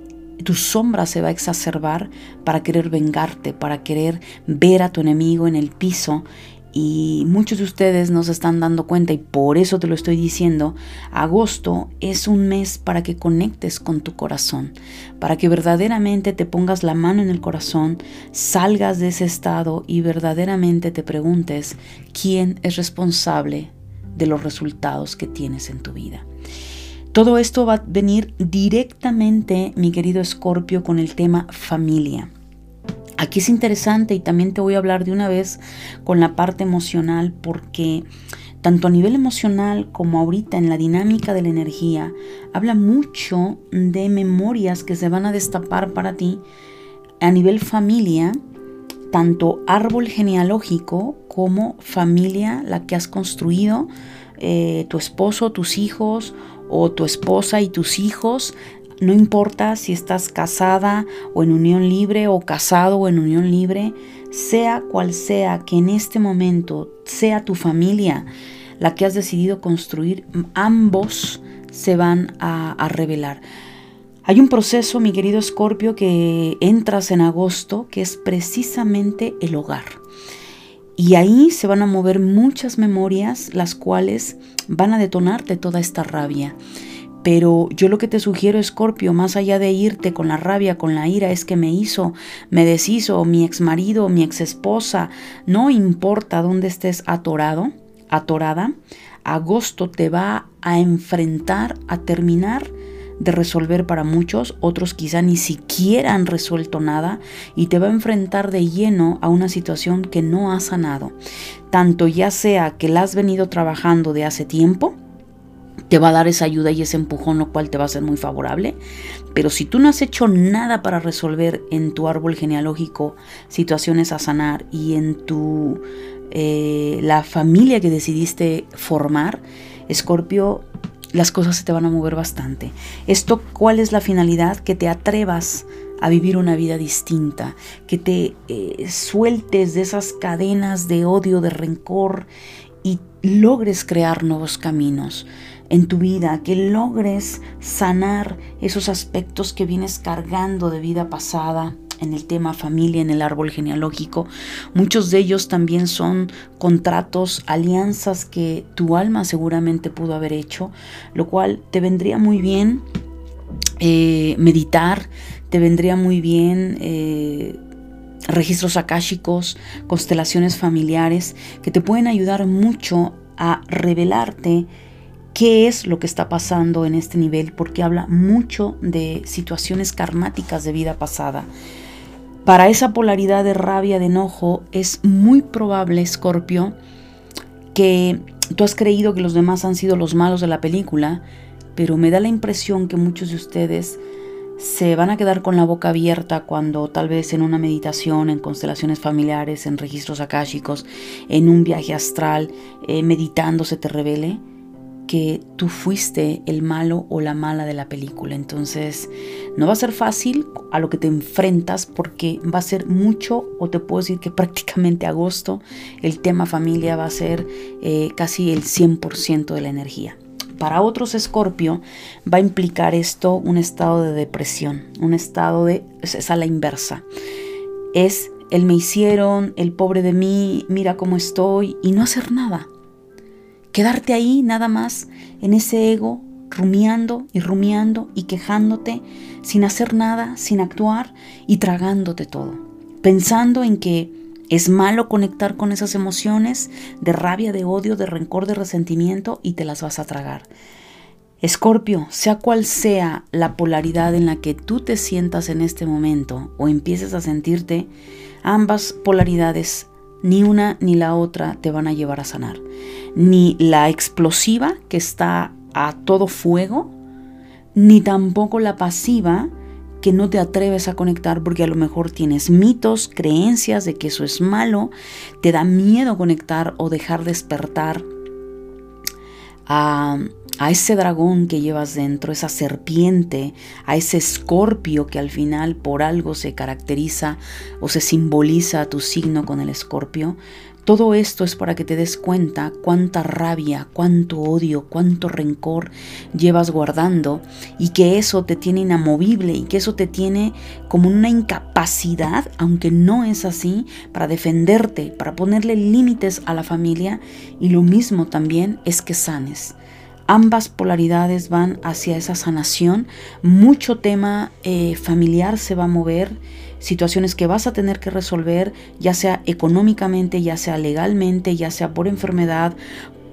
tu sombra se va a exacerbar para querer vengarte, para querer ver a tu enemigo en el piso y muchos de ustedes no se están dando cuenta y por eso te lo estoy diciendo, agosto es un mes para que conectes con tu corazón, para que verdaderamente te pongas la mano en el corazón, salgas de ese estado y verdaderamente te preguntes quién es responsable de los resultados que tienes en tu vida. Todo esto va a venir directamente, mi querido Escorpio, con el tema familia. Aquí es interesante y también te voy a hablar de una vez con la parte emocional porque tanto a nivel emocional como ahorita en la dinámica de la energía, habla mucho de memorias que se van a destapar para ti a nivel familia, tanto árbol genealógico como familia, la que has construido, eh, tu esposo, tus hijos o tu esposa y tus hijos, no importa si estás casada o en unión libre o casado o en unión libre, sea cual sea que en este momento sea tu familia la que has decidido construir, ambos se van a, a revelar. Hay un proceso, mi querido Escorpio, que entras en agosto, que es precisamente el hogar. Y ahí se van a mover muchas memorias, las cuales van a detonarte toda esta rabia. Pero yo lo que te sugiero, Escorpio, más allá de irte con la rabia, con la ira, es que me hizo, me deshizo mi ex marido, mi ex esposa, no importa dónde estés atorado, atorada, agosto te va a enfrentar a terminar de resolver para muchos, otros quizá ni siquiera han resuelto nada y te va a enfrentar de lleno a una situación que no ha sanado, tanto ya sea que la has venido trabajando de hace tiempo, te va a dar esa ayuda y ese empujón, lo cual te va a ser muy favorable. Pero si tú no has hecho nada para resolver en tu árbol genealógico situaciones a sanar y en tu eh, la familia que decidiste formar, Escorpio, las cosas se te van a mover bastante. Esto, ¿cuál es la finalidad? Que te atrevas a vivir una vida distinta, que te eh, sueltes de esas cadenas de odio, de rencor y logres crear nuevos caminos en tu vida, que logres sanar esos aspectos que vienes cargando de vida pasada en el tema familia, en el árbol genealógico. Muchos de ellos también son contratos, alianzas que tu alma seguramente pudo haber hecho, lo cual te vendría muy bien eh, meditar, te vendría muy bien... Eh, registros akáshicos, constelaciones familiares que te pueden ayudar mucho a revelarte qué es lo que está pasando en este nivel, porque habla mucho de situaciones karmáticas de vida pasada. Para esa polaridad de rabia, de enojo, es muy probable, Scorpio, que tú has creído que los demás han sido los malos de la película, pero me da la impresión que muchos de ustedes se van a quedar con la boca abierta cuando tal vez en una meditación, en constelaciones familiares, en registros akáshicos, en un viaje astral, eh, meditando se te revele que tú fuiste el malo o la mala de la película. Entonces, no va a ser fácil a lo que te enfrentas porque va a ser mucho, o te puedo decir que prácticamente agosto, el tema familia va a ser eh, casi el 100% de la energía. Para otros Escorpio va a implicar esto un estado de depresión, un estado de, es a la inversa. Es el me hicieron, el pobre de mí, mira cómo estoy y no hacer nada. Quedarte ahí nada más en ese ego, rumiando y rumiando y quejándote sin hacer nada, sin actuar y tragándote todo. Pensando en que es malo conectar con esas emociones de rabia, de odio, de rencor, de resentimiento y te las vas a tragar. Escorpio, sea cual sea la polaridad en la que tú te sientas en este momento o empieces a sentirte, ambas polaridades, ni una ni la otra, te van a llevar a sanar. Ni la explosiva, que está a todo fuego, ni tampoco la pasiva, que no te atreves a conectar porque a lo mejor tienes mitos, creencias de que eso es malo, te da miedo conectar o dejar despertar a, a ese dragón que llevas dentro, esa serpiente, a ese escorpio que al final por algo se caracteriza o se simboliza a tu signo con el escorpio, todo esto es para que te des cuenta cuánta rabia, cuánto odio, cuánto rencor llevas guardando y que eso te tiene inamovible y que eso te tiene como una incapacidad, aunque no es así, para defenderte, para ponerle límites a la familia y lo mismo también es que sanes. Ambas polaridades van hacia esa sanación. Mucho tema eh, familiar se va a mover situaciones que vas a tener que resolver, ya sea económicamente, ya sea legalmente, ya sea por enfermedad,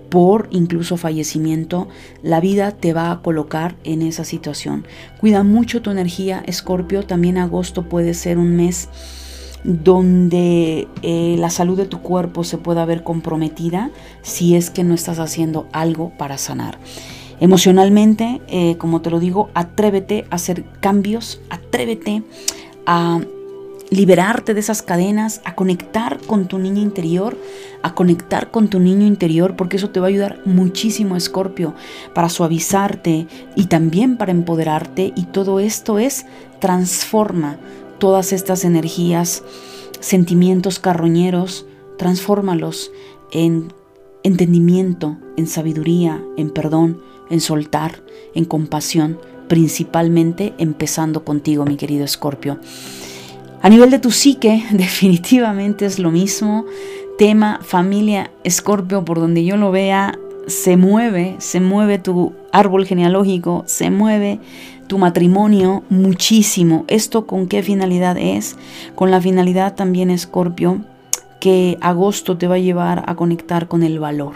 por incluso fallecimiento, la vida te va a colocar en esa situación. Cuida mucho tu energía, Escorpio. También agosto puede ser un mes donde eh, la salud de tu cuerpo se pueda ver comprometida si es que no estás haciendo algo para sanar. Emocionalmente, eh, como te lo digo, atrévete a hacer cambios, atrévete a liberarte de esas cadenas, a conectar con tu niño interior, a conectar con tu niño interior, porque eso te va a ayudar muchísimo, Escorpio, para suavizarte y también para empoderarte. Y todo esto es transforma todas estas energías, sentimientos carroñeros, transfórmalos en entendimiento, en sabiduría, en perdón, en soltar, en compasión, principalmente empezando contigo, mi querido Escorpio. A nivel de tu psique, definitivamente es lo mismo. Tema familia Escorpio, por donde yo lo vea, se mueve, se mueve tu árbol genealógico, se mueve tu matrimonio muchísimo. ¿Esto con qué finalidad es? Con la finalidad también, Escorpio, que agosto te va a llevar a conectar con el valor,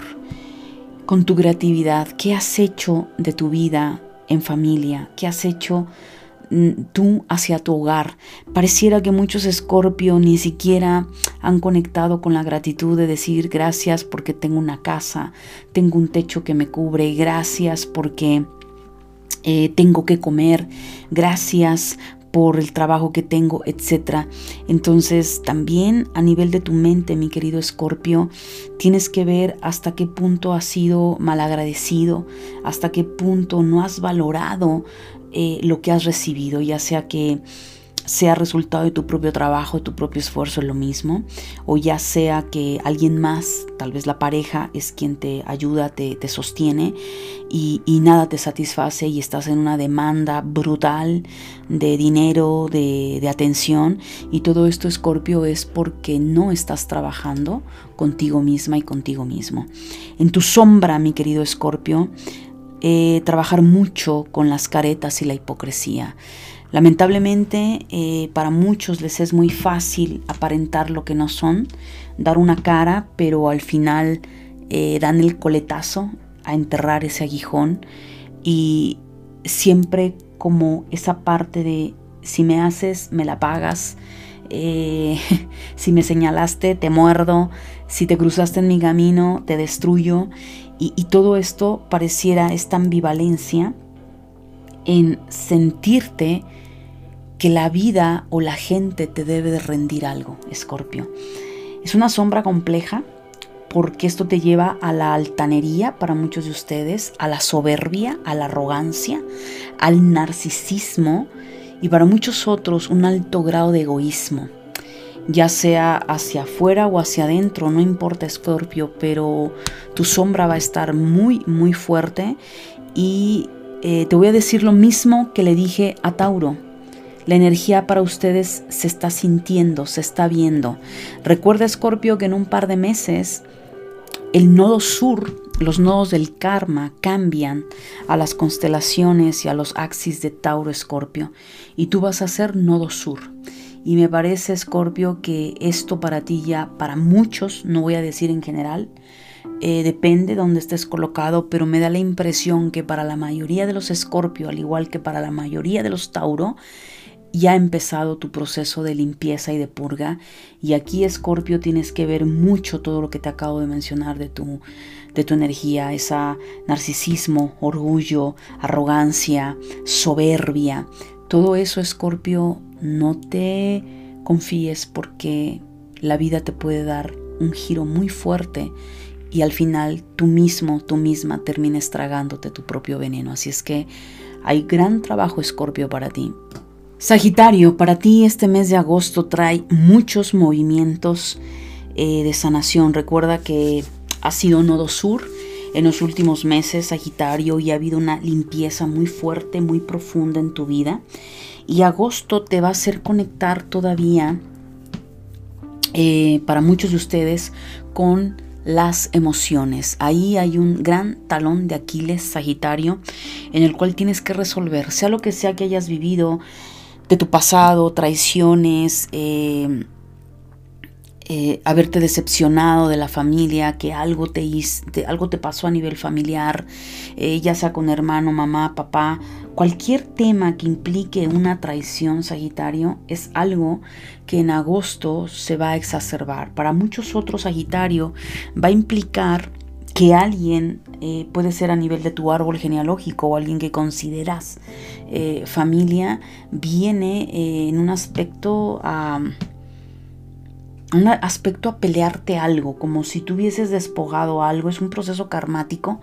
con tu creatividad. ¿Qué has hecho de tu vida en familia? ¿Qué has hecho Mm, tú hacia tu hogar. Pareciera que muchos escorpio ni siquiera han conectado con la gratitud de decir gracias porque tengo una casa, tengo un techo que me cubre, gracias porque eh, tengo que comer, gracias por el trabajo que tengo, etc. Entonces también a nivel de tu mente, mi querido Escorpio, tienes que ver hasta qué punto has sido malagradecido, hasta qué punto no has valorado eh, lo que has recibido, ya sea que sea resultado de tu propio trabajo, de tu propio esfuerzo, es lo mismo, o ya sea que alguien más, tal vez la pareja, es quien te ayuda, te, sostiene y, nada te satisface y estás en una demanda brutal de dinero, de, de atención y todo esto, Escorpio, es porque no estás trabajando contigo misma y contigo mismo. En tu sombra, mi querido Escorpio, eh, trabajar mucho con las caretas y la hipocresía. Lamentablemente eh, para muchos les es muy fácil aparentar lo que no son, dar una cara, pero al final eh, dan el coletazo a enterrar ese aguijón y siempre como esa parte de si me haces, me la pagas, si me señalaste, te muerdo, si te cruzaste en mi camino, te destruyo y, todo esto pareciera esta ambivalencia en sentirte que la vida o la gente te debe de rendir algo, Escorpio. Es una sombra compleja porque esto te lleva a la altanería para muchos de ustedes, a la soberbia, a la arrogancia, al narcisismo y para muchos otros un alto grado de egoísmo, ya sea hacia afuera o hacia adentro, no importa Escorpio, pero tu sombra va a estar muy, muy fuerte y eh, te voy a decir lo mismo que le dije a Tauro. La energía para ustedes se está sintiendo, se está viendo. Recuerda, Escorpio, que en un par de meses el nodo sur, los nodos del karma cambian a las constelaciones y a los axis de Tauro Escorpio y tú vas a ser nodo sur. Y me parece, Escorpio, que esto para ti ya, para muchos, no voy a decir en general, eh, depende de dónde estés colocado, pero me da la impresión que para la mayoría de los Escorpio, al igual que para la mayoría de los Tauro, ya ha empezado tu proceso de limpieza y de purga. Y aquí, Escorpio, tienes que ver mucho todo lo que te acabo de mencionar de tu, de tu energía, esa narcisismo, orgullo, arrogancia, soberbia. Todo eso, Escorpio, no te confíes porque la vida te puede dar un giro muy fuerte y al final tú mismo, tú misma termines tragándote tu propio veneno. Así es que hay gran trabajo, Escorpio, para ti. Sagitario, para ti este mes de agosto trae muchos movimientos eh, de sanación. Recuerda que ha sido nodo sur en los últimos meses, Sagitario, y ha habido una limpieza muy fuerte, muy profunda en tu vida. Y agosto te va a hacer conectar todavía, eh, para muchos de ustedes, con las emociones. Ahí hay un gran talón de Aquiles, Sagitario, en el cual tienes que resolver, sea lo que sea que hayas vivido, de tu pasado, traiciones, eh, eh, haberte decepcionado de la familia, que algo te, algo te pasó a nivel familiar, eh, ya sea con hermano, mamá, papá, cualquier tema que implique una traición, Sagitario, es algo que en agosto se va a exacerbar. Para muchos otros, Sagitario, va a implicar que alguien eh, puede ser a nivel de tu árbol genealógico o alguien que consideras eh, familia, viene eh, en un aspecto a... un aspecto a pelearte algo, como si tú hubieses despojado algo, es un proceso karmático,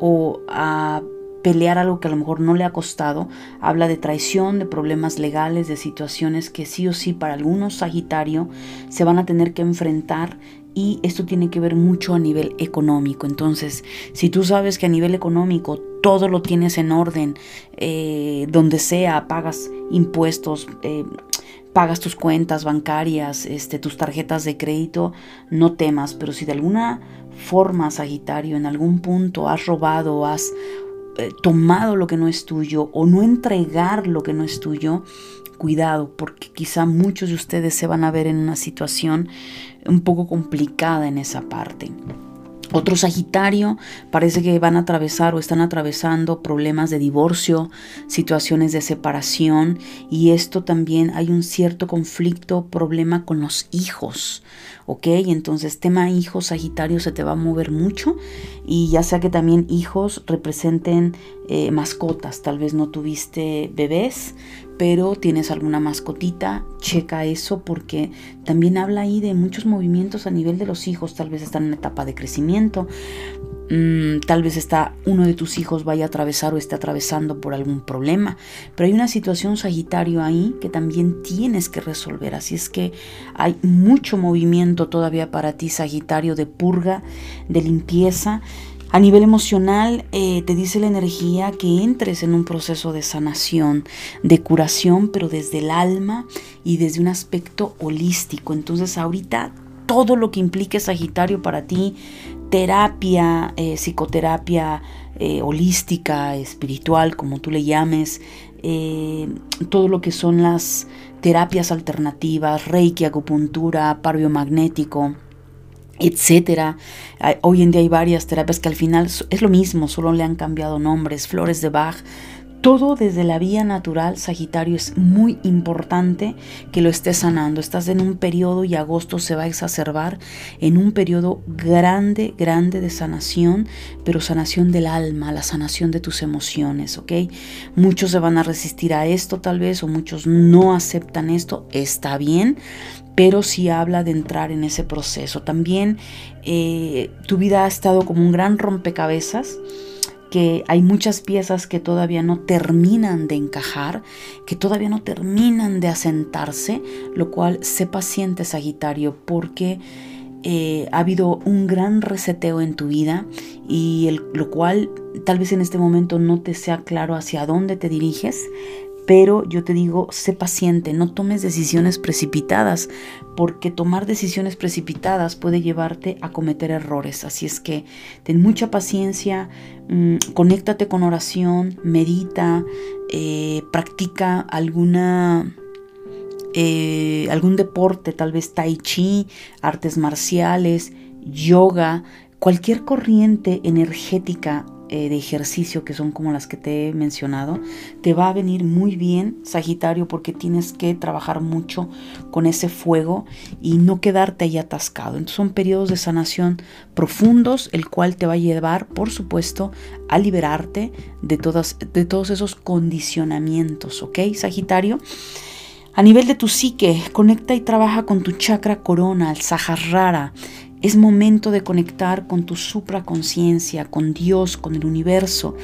o a pelear algo que a lo mejor no le ha costado, habla de traición, de problemas legales, de situaciones que sí o sí para algunos Sagitario se van a tener que enfrentar y esto tiene que ver mucho a nivel económico. Entonces, si tú sabes que a nivel económico todo lo tienes en orden, eh, donde sea, pagas impuestos, eh, pagas tus cuentas bancarias, este, tus tarjetas de crédito, no temas, pero si de alguna forma, Sagitario, en algún punto has robado, has eh, tomado lo que no es tuyo o no entregar lo que no es tuyo, cuidado, porque quizá muchos de ustedes se van a ver en una situación un poco complicada en esa parte. Otro Sagitario parece que van a atravesar o están atravesando problemas de divorcio, situaciones de separación y esto también hay un cierto conflicto, problema con los hijos, ¿ok? Entonces tema hijos Sagitario se te va a mover mucho y ya sea que también hijos representen eh, mascotas, tal vez no tuviste bebés, pero tienes alguna mascotita, checa eso porque también habla ahí de muchos movimientos a nivel de los hijos, tal vez están en etapa de crecimiento, mm, tal vez está uno de tus hijos vaya a atravesar o esté atravesando por algún problema, pero hay una situación Sagitario ahí que también tienes que resolver, así es que hay mucho movimiento todavía para ti Sagitario de purga, de limpieza, a nivel emocional, eh, te dice la energía que entres en un proceso de sanación, de curación, pero desde el alma y desde un aspecto holístico. Entonces ahorita todo lo que implique Sagitario para ti, terapia, eh, psicoterapia eh, holística, espiritual, como tú le llames, todo lo que son las terapias alternativas, reiki, acupuntura, par biomagnético, etcétera. Hoy en día hay varias terapias que al final es lo mismo, solo le han cambiado nombres, flores de Bach. Todo desde la vía natural, Sagitario, es muy importante que lo estés sanando. Estás en un periodo y agosto se va a exacerbar en un periodo grande, grande de sanación, pero sanación del alma, la sanación de tus emociones, ¿ok? Muchos se van a resistir a esto tal vez o muchos no aceptan esto, está bien, pero sí habla de entrar en ese proceso. También eh, tu vida ha estado como un gran rompecabezas que hay muchas piezas que todavía no terminan de encajar, que todavía no terminan de asentarse, lo cual sé paciente Sagitario porque eh, ha habido un gran reseteo en tu vida y el, lo cual tal vez en este momento no te sea claro hacia dónde te diriges, pero yo te digo, sé paciente, no tomes decisiones precipitadas, porque tomar decisiones precipitadas puede llevarte a cometer errores. Así es que ten mucha paciencia, mmm, conéctate con oración, medita, eh, practica alguna... Eh, algún deporte, tal vez tai chi, artes marciales, yoga, cualquier corriente energética eh, de ejercicio que son como las que te he mencionado, te va a venir muy bien, Sagitario, porque tienes que trabajar mucho con ese fuego y no quedarte ahí atascado. Entonces son periodos de sanación profundos, el cual te va a llevar, por supuesto, a liberarte de, todas, de todos esos condicionamientos, ¿ok, Sagitario? A nivel de tu psique, conecta y trabaja con tu chakra corona, el Sahasrara, es momento de conectar con tu supraconciencia, con Dios, con el universo.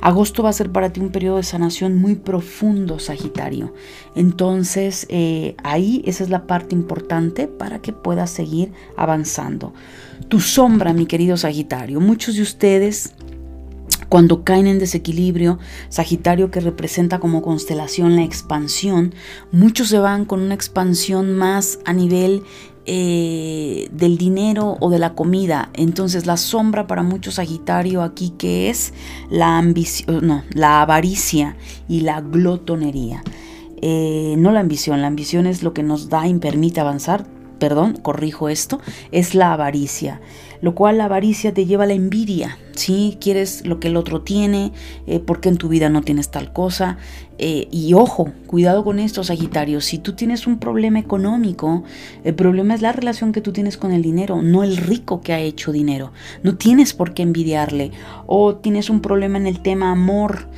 Agosto va a ser para ti un periodo de sanación muy profundo, Sagitario. Entonces, eh, ahí esa es la parte importante para que puedas seguir avanzando. Tu sombra, mi querido Sagitario. Muchos de ustedes cuando caen en desequilibrio, Sagitario que representa como constelación la expansión, muchos se van con una expansión más a nivel eh, del dinero o de la comida. Entonces la sombra para muchos Sagitario aquí que es la ambición, no, la avaricia y la glotonería. Eh, no la ambición, la ambición es lo que nos da y permite avanzar, perdón, corrijo esto, es la avaricia lo cual la avaricia te lleva a la envidia, ¿sí? Quieres lo que el otro tiene, eh, porque en tu vida no tienes tal cosa. Eh, y ojo, cuidado con esto, Sagitario, si tú tienes un problema económico, el problema es la relación que tú tienes con el dinero, no el rico que ha hecho dinero. No tienes por qué envidiarle. O tienes un problema en el tema amor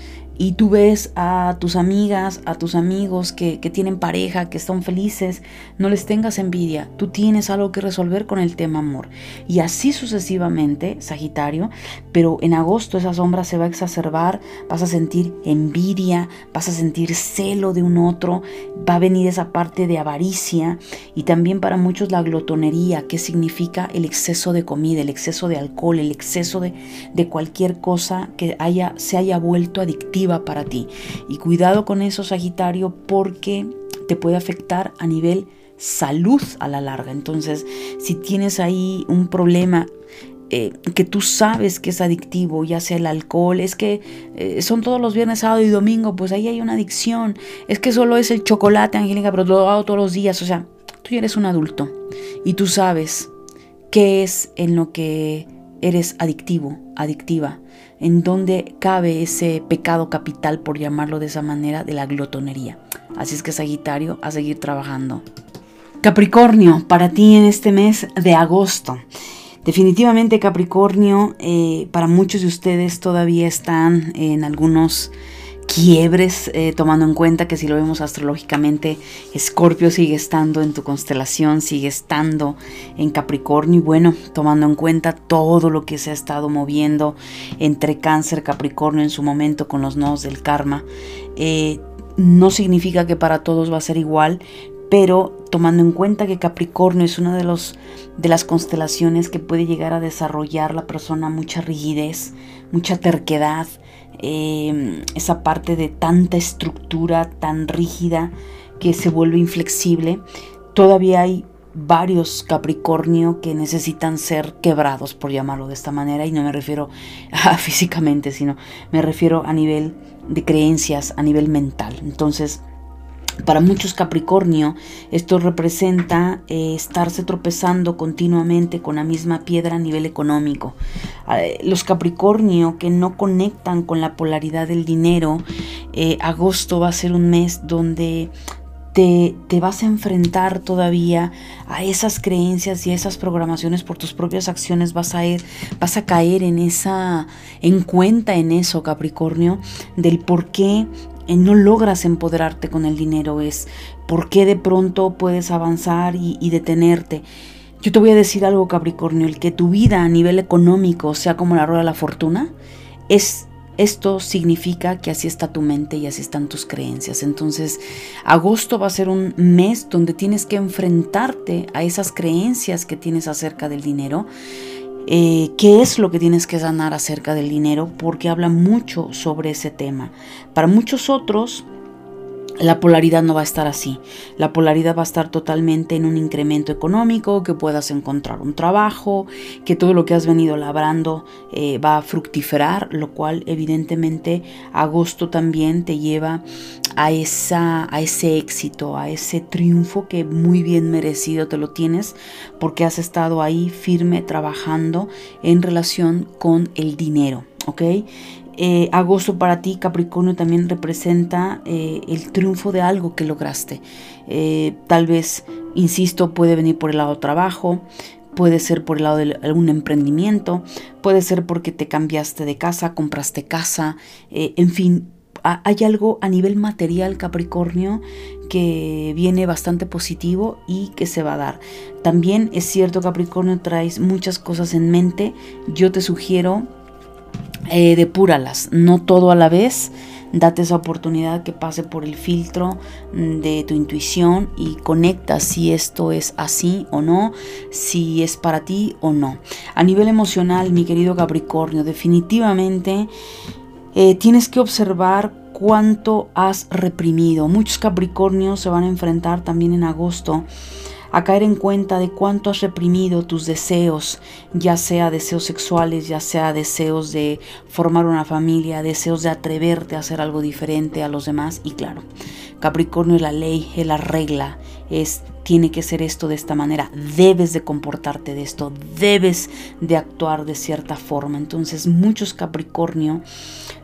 y tú ves a tus amigas, a tus amigos que, tienen pareja, que están felices, no les tengas envidia. Tú tienes algo que resolver con el tema amor. Y así sucesivamente, Sagitario, pero en agosto esa sombra se va a exacerbar, vas a sentir envidia, vas a sentir celo de un otro, va a venir esa parte de avaricia y también para muchos la glotonería, que significa el exceso de comida, el exceso de alcohol, el exceso de, de cualquier cosa que haya, se haya vuelto adictiva para ti. Y cuidado con eso, Sagitario, porque te puede afectar a nivel salud a la larga. Entonces, si tienes ahí un problema eh, que tú sabes que es adictivo, ya sea el alcohol, es que eh, son todos los viernes, sábado y domingo, pues ahí hay una adicción. Es que solo es el chocolate, Angélica, pero lo hago todos los días. O sea, tú ya eres un adulto y tú sabes qué es en lo que eres adictivo, adictiva en donde cabe ese pecado capital, por llamarlo de esa manera, de la glotonería. Así es que Sagitario, a seguir trabajando. Capricornio, para ti en este mes de agosto. Definitivamente Capricornio, eh, para muchos de ustedes todavía están en algunos quiebres, eh, tomando en cuenta que si lo vemos astrológicamente, Escorpio sigue estando en tu constelación, sigue estando en Capricornio y bueno, tomando en cuenta todo lo que se ha estado moviendo entre Cáncer, Capricornio en su momento con los nodos del karma, eh, no significa que para todos va a ser igual, pero tomando en cuenta que Capricornio es una de, los, de las constelaciones que puede llegar a desarrollar la persona mucha rigidez, mucha terquedad, Em, esa parte de tanta estructura tan rígida que se vuelve inflexible, todavía hay varios Capricornio que necesitan ser quebrados, por llamarlo de esta manera, y no me refiero físicamente, sino me refiero a nivel de creencias, a nivel mental. Entonces, para muchos Capricornio, esto representa eh, estarse tropezando continuamente con la misma piedra a nivel económico. Eh, los Capricornio que no conectan con la polaridad del dinero, eh, agosto va a ser un mes donde te, vas a enfrentar todavía a esas creencias y a esas programaciones por tus propias acciones, vas a, ir, vas a caer en esa, en cuenta en eso, Capricornio, del por qué no logras empoderarte con el dinero, es por qué de pronto puedes avanzar y, y detenerte. Yo te voy a decir algo, Capricornio, el que tu vida a nivel económico sea como la rueda de la fortuna, es esto significa que así está tu mente y así están tus creencias. Entonces, agosto va a ser un mes donde tienes que enfrentarte a esas creencias que tienes acerca del dinero. Eh, qué es lo que tienes que sanar acerca del dinero, porque habla mucho sobre ese tema. Para muchos otros, la polaridad no va a estar así. La polaridad va a estar totalmente en un incremento económico, que puedas encontrar un trabajo, que todo lo que has venido labrando eh, va a fructiferar, lo cual evidentemente agosto también te lleva a, esa, a ese éxito, a ese triunfo que muy bien merecido te lo tienes porque has estado ahí firme trabajando en relación con el dinero. ¿ok? Eh, agosto para ti, Capricornio, también representa eh, el triunfo de algo que lograste. Eh, tal vez, insisto, puede venir por el lado trabajo, puede ser por el lado de algún emprendimiento, puede ser porque te cambiaste de casa, compraste casa, en fin. Hay algo a nivel material, Capricornio, que viene bastante positivo y que se va a dar. También es cierto, Capricornio, traes muchas cosas en mente. Yo te sugiero eh, depúralas, no todo a la vez. Date esa oportunidad que pase por el filtro mm, de tu intuición y conecta si esto es así o no, si es para ti o no. A nivel emocional, mi querido Capricornio, definitivamente eh, tienes que observar cuánto has reprimido. Muchos Capricornios se van a enfrentar también en agosto a caer en cuenta de cuánto has reprimido tus deseos, ya sea deseos sexuales, ya sea deseos de formar una familia, deseos de atreverte a hacer algo diferente a los demás. Y claro, Capricornio es la ley, es la regla, es tiene que ser esto de esta manera, debes de comportarte de esto, debes de actuar de cierta forma. Entonces muchos Capricornio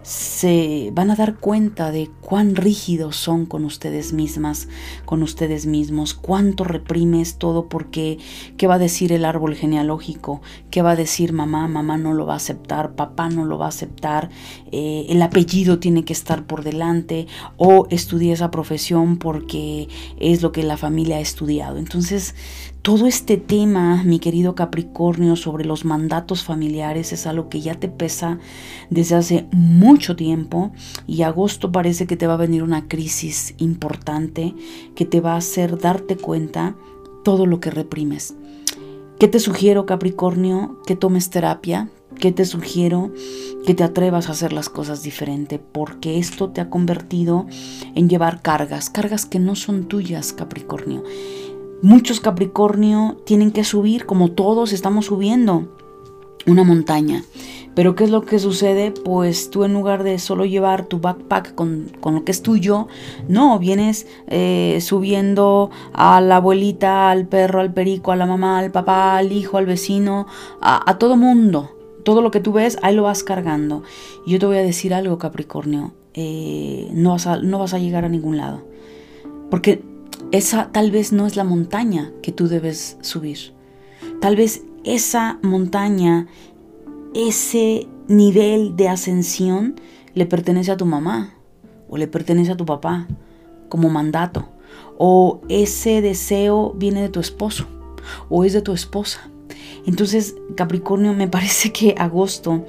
se van a dar cuenta de cuán rígidos son con ustedes mismas, con ustedes mismos, cuánto reprimes todo porque qué va a decir el árbol genealógico, qué va a decir mamá, mamá no lo va a aceptar, papá no lo va a aceptar, eh, el apellido tiene que estar por delante o estudié esa profesión porque es lo que la familia ha estudiado. Entonces todo este tema, mi querido Capricornio, sobre los mandatos familiares es algo que ya te pesa desde hace mucho tiempo y agosto parece que te va a venir una crisis importante que te va a hacer darte cuenta todo lo que reprimes. ¿Qué te sugiero, Capricornio? Que tomes terapia, que te sugiero que te atrevas a hacer las cosas diferente, porque esto te ha convertido en llevar cargas, cargas que no son tuyas, Capricornio. Muchos Capricornio tienen que subir, como todos estamos subiendo, una montaña. Pero ¿qué es lo que sucede? Pues tú en lugar de solo llevar tu backpack con, lo que es tuyo, no, vienes eh, subiendo a la abuelita, al perro, al perico, a la mamá, al papá, al hijo, al vecino, a, todo mundo. Todo lo que tú ves, ahí lo vas cargando. Y yo te voy a decir algo, Capricornio, eh, no, vas no vas a llegar a ningún lado. Porque esa tal vez no es la montaña que tú debes subir. Tal vez esa montaña, ese nivel de ascensión le pertenece a tu mamá o le pertenece a tu papá como mandato. O ese deseo viene de tu esposo o es de tu esposa. Entonces, Capricornio, me parece que agosto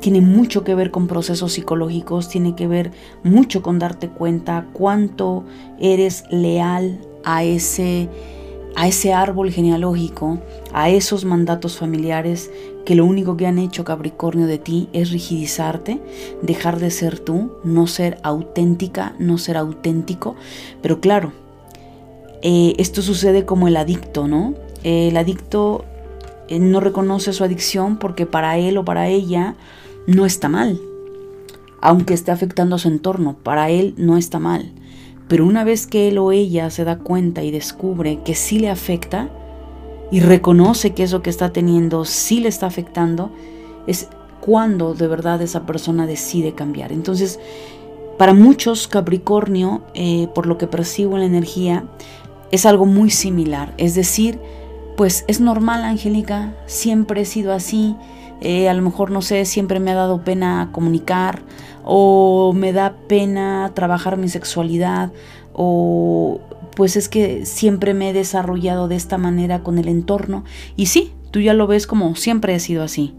tiene mucho que ver con procesos psicológicos, tiene que ver mucho con darte cuenta cuánto eres leal a ese a ese árbol genealógico, a esos mandatos familiares que lo único que han hecho Capricornio de ti es rigidizarte, dejar de ser tú, no ser auténtica, no ser auténtico. Pero claro, eh, esto sucede como el adicto, ¿no? el adicto eh, no reconoce su adicción porque para él o para ella no está mal, aunque esté afectando a su entorno, para él no está mal. Pero una vez que él o ella se da cuenta y descubre que sí le afecta y reconoce que eso que está teniendo sí le está afectando, es cuando de verdad esa persona decide cambiar. Entonces, para muchos Capricornio, eh, por lo que percibo en la energía, es algo muy similar. Es decir, pues es normal, Angélica, siempre he sido así. Eh, a lo mejor, no sé, siempre me ha dado pena comunicar o me da pena trabajar mi sexualidad o pues es que siempre me he desarrollado de esta manera con el entorno. Y sí, tú ya lo ves como siempre he sido así,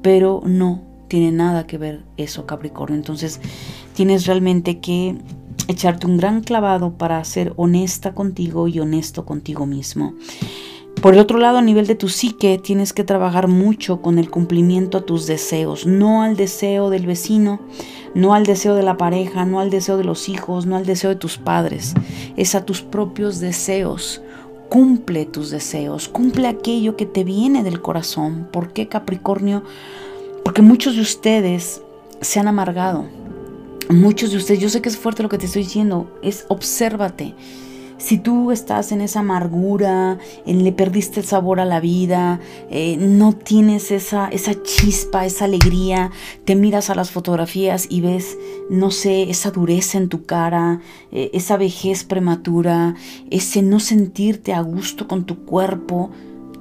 pero no tiene nada que ver eso, Capricornio. Entonces tienes realmente que echarte un gran clavado para ser honesta contigo y honesto contigo mismo. Por el otro lado, a nivel de tu psique, tienes que trabajar mucho con el cumplimiento a tus deseos, no al deseo del vecino, no al deseo de la pareja, no al deseo de los hijos, no al deseo de tus padres, es a tus propios deseos. Cumple tus deseos, cumple aquello que te viene del corazón. ¿Por qué Capricornio? Porque muchos de ustedes se han amargado. Muchos de ustedes, yo sé que es fuerte lo que te estoy diciendo, es obsérvate si tú estás en esa amargura, en le perdiste el sabor a la vida, eh, no tienes esa, esa chispa, esa alegría, te miras a las fotografías y ves, no sé, esa dureza en tu cara, eh, esa vejez prematura, ese no sentirte a gusto con tu cuerpo,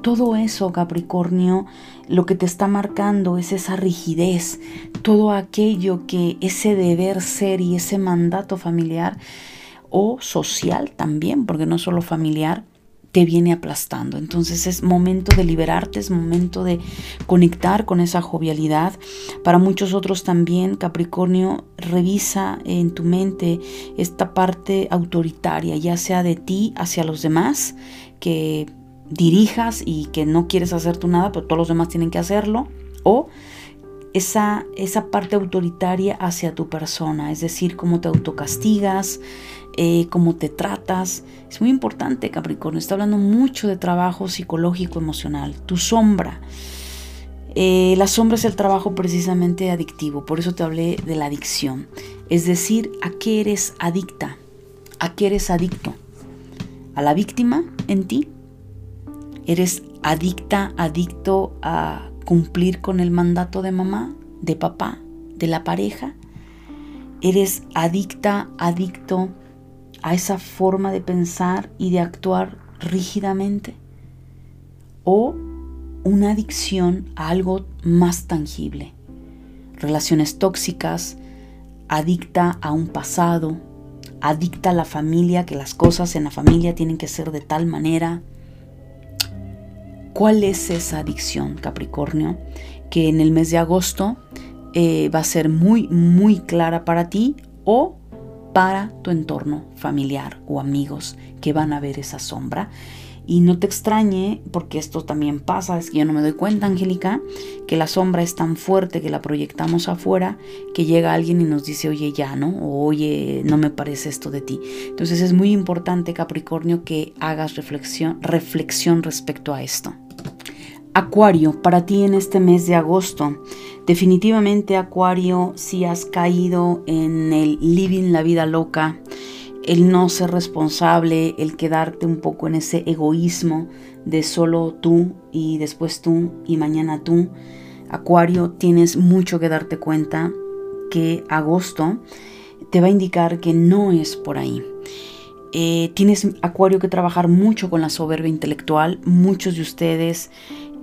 todo eso, Capricornio, lo que te está marcando es esa rigidez, todo aquello que ese deber ser y ese mandato familiar o social también, porque no solo familiar, te viene aplastando. Entonces es momento de liberarte, es momento de conectar con esa jovialidad. Para muchos otros también, Capricornio, revisa en tu mente esta parte autoritaria, ya sea de ti hacia los demás, que dirijas y que no quieres hacer tú nada, pero todos los demás tienen que hacerlo, o esa, esa parte autoritaria hacia tu persona, es decir, cómo te autocastigas, eh, cómo te tratas. Es muy importante, Capricornio. Está hablando mucho de trabajo psicológico, emocional. Tu sombra. Eh, la sombra es el trabajo precisamente adictivo, por eso te hablé de la adicción. Es decir, ¿a qué eres adicta? ¿A qué eres adicto? ¿A la víctima en ti? ¿Eres adicta, adicto a cumplir con el mandato de mamá, de papá, de la pareja? ¿Eres adicta, adicto a esa forma de pensar y de actuar rígidamente o una adicción a algo más tangible. Relaciones tóxicas, adicta a un pasado, adicta a la familia, que las cosas en la familia tienen que ser de tal manera. ¿Cuál es esa adicción, Capricornio? Que en el mes de agosto eh, va a ser muy, muy clara para ti o para tu entorno familiar o amigos que van a ver esa sombra. Y no te extrañe, porque esto también pasa, es que yo no me doy cuenta, Angélica, que la sombra es tan fuerte que la proyectamos afuera, que llega alguien y nos dice, oye, ya, ¿no? O oye, no me parece esto de ti. Entonces es muy importante, Capricornio, que hagas reflexión, reflexión respecto a esto. Acuario, para ti en este mes de agosto, definitivamente Acuario, si has caído en el living la vida loca, el no ser responsable, el quedarte un poco en ese egoísmo de solo tú y después tú y mañana tú, Acuario, tienes mucho que darte cuenta que agosto te va a indicar que no es por ahí. Eh, tienes Acuario que trabajar mucho con la soberbia intelectual. Muchos de ustedes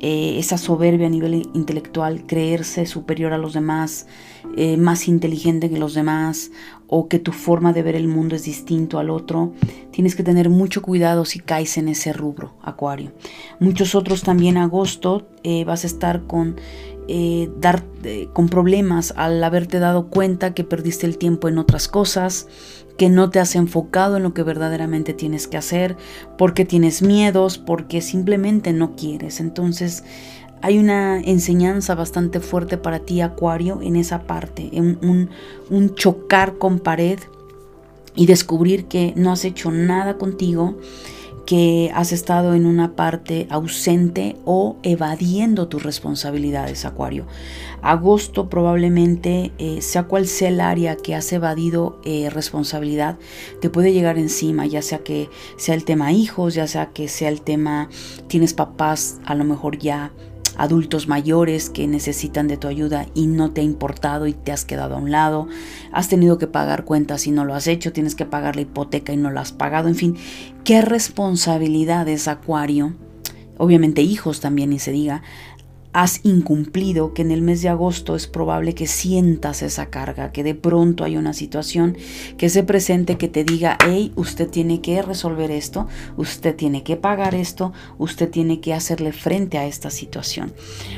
eh, esa soberbia a nivel intelectual, creerse superior a los demás, eh, más inteligente que los demás, o que tu forma de ver el mundo es distinto al otro, tienes que tener mucho cuidado si caes en ese rubro, Acuario. Muchos otros también, agosto, eh, vas a estar con dar, con problemas al haberte dado cuenta que perdiste el tiempo en otras cosas, que no te has enfocado en lo que verdaderamente tienes que hacer, porque tienes miedos, porque simplemente no quieres. Entonces hay una enseñanza bastante fuerte para ti, Acuario, en esa parte, en un, un chocar con pared y descubrir que no has hecho nada contigo que has estado en una parte ausente o evadiendo tus responsabilidades, Acuario. Agosto probablemente, eh, sea cual sea el área que has evadido eh, responsabilidad, te puede llegar encima, ya sea que sea el tema hijos, ya sea que sea el tema tienes papás a lo mejor ya adultos mayores que necesitan de tu ayuda y no te ha importado y te has quedado a un lado, has tenido que pagar cuentas y no lo has hecho, tienes que pagar la hipoteca y no la has pagado, en fin, ¿qué responsabilidades, Acuario? obviamente hijos también, ni se diga, has incumplido, que en el mes de agosto es probable que sientas esa carga, que de pronto hay una situación que se presente que te diga, hey, usted tiene que resolver esto, usted tiene que pagar esto, usted tiene que hacerle frente a esta situación.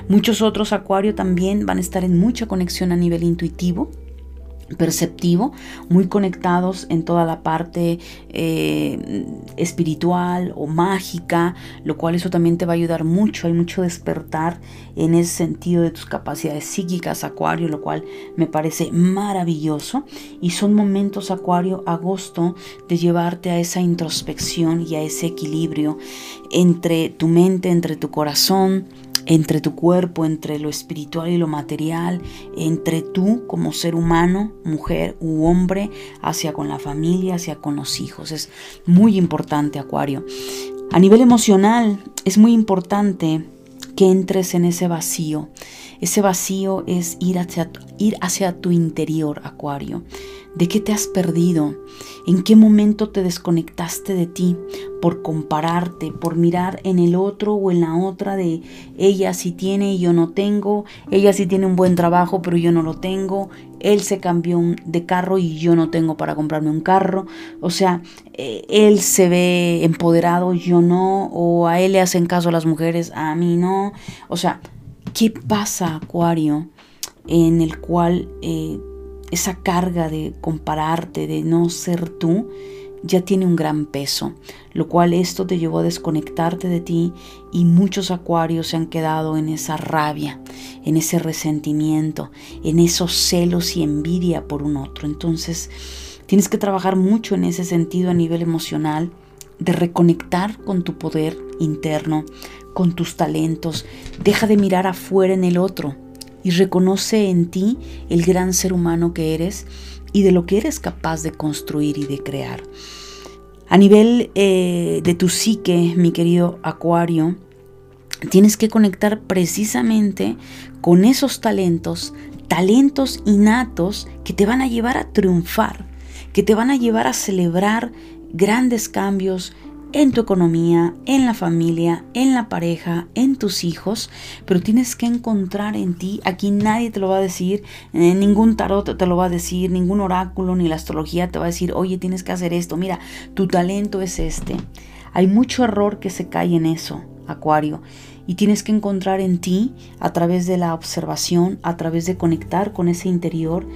Muchos otros acuario también van a estar en mucha conexión a nivel intuitivo, perceptivo, muy conectados en toda la parte eh, espiritual o mágica, lo cual eso también te va a ayudar mucho, hay mucho despertar en ese sentido de tus capacidades psíquicas, Acuario, lo cual me parece maravilloso. Y son momentos, Acuario, agosto, de llevarte a esa introspección y a ese equilibrio entre tu mente, entre tu corazón, entre tu cuerpo, entre lo espiritual y lo material, entre tú como ser humano, mujer u hombre, hacia con la familia, hacia con los hijos. Es muy importante, Acuario. A nivel emocional, es muy importante que entres en ese vacío. Ese vacío es ir hacia, ir hacia tu interior, Acuario. ¿De qué te has perdido? ¿En qué momento te desconectaste de ti por compararte, por mirar en el otro o en la otra de ella sí tiene y yo no tengo, ella sí tiene un buen trabajo pero yo no lo tengo, él se cambió de carro y yo no tengo para comprarme un carro, o sea, eh, él se ve empoderado, yo no, o a él le hacen caso las mujeres, a mí no, o sea, ¿qué pasa, Acuario, en el cual... Eh, esa carga de compararte, de no ser tú, ya tiene un gran peso, lo cual esto te llevó a desconectarte de ti y muchos acuarios se han quedado en esa rabia, en ese resentimiento, en esos celos y envidia por un otro. Entonces, tienes que trabajar mucho en ese sentido a nivel emocional, de reconectar con tu poder interno, con tus talentos. Deja de mirar afuera en el otro y reconoce en ti el gran ser humano que eres y de lo que eres capaz de construir y de crear. A nivel eh, de tu psique, mi querido Acuario, tienes que conectar precisamente con esos talentos, talentos innatos que te van a llevar a triunfar, que te van a llevar a celebrar grandes cambios, en tu economía, en la familia, en la pareja, en tus hijos, pero tienes que encontrar en ti, aquí nadie te lo va a decir, eh, ningún tarot te lo va a decir, ningún oráculo ni la astrología te va a decir, oye, tienes que hacer esto, mira, tu talento es este. Hay mucho error que se cae en eso, Acuario, y tienes que encontrar en ti, a través de la observación, a través de conectar con ese interior,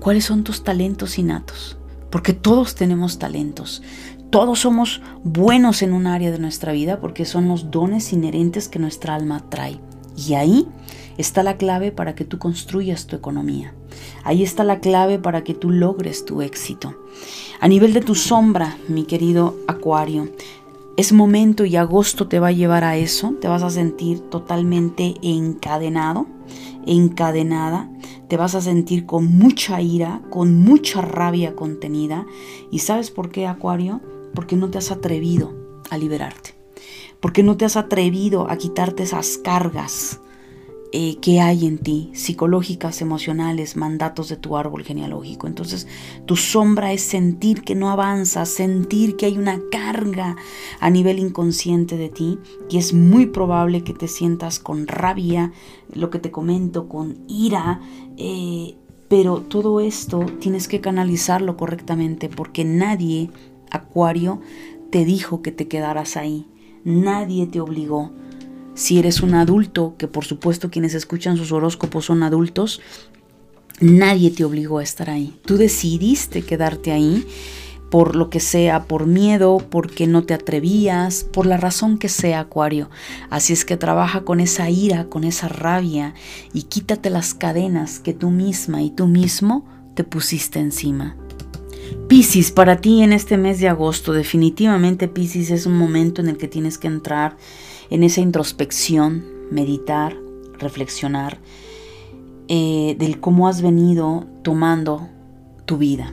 cuáles son tus talentos innatos, porque todos tenemos talentos. Todos somos buenos en un área de nuestra vida porque son los dones inherentes que nuestra alma trae. Y ahí está la clave para que tú construyas tu economía. Ahí está la clave para que tú logres tu éxito. A nivel de tu sombra, mi querido Acuario, es momento y agosto te va a llevar a eso. Te vas a sentir totalmente encadenado, encadenada. Te vas a sentir con mucha ira, con mucha rabia contenida. ¿Y sabes por qué, Acuario? Porque no te has atrevido a liberarte, porque no te has atrevido a quitarte esas cargas eh, que hay en ti, psicológicas, emocionales, mandatos de tu árbol genealógico. Entonces, tu sombra es sentir que no avanzas, sentir que hay una carga a nivel inconsciente de ti y es muy probable que te sientas con rabia, lo que te comento, con ira. Eh, pero todo esto tienes que canalizarlo correctamente porque nadie Acuario te dijo que te quedaras ahí. Nadie te obligó. Si eres un adulto, que por supuesto quienes escuchan sus horóscopos son adultos, nadie te obligó a estar ahí. Tú decidiste quedarte ahí por lo que sea, por miedo, porque no te atrevías, por la razón que sea, Acuario. Así es que trabaja con esa ira, con esa rabia y quítate las cadenas que tú misma y tú mismo te pusiste encima. Piscis, para ti en este mes de agosto, definitivamente Piscis es un momento en el que tienes que entrar en esa introspección, meditar, reflexionar eh, del cómo has venido tomando tu vida.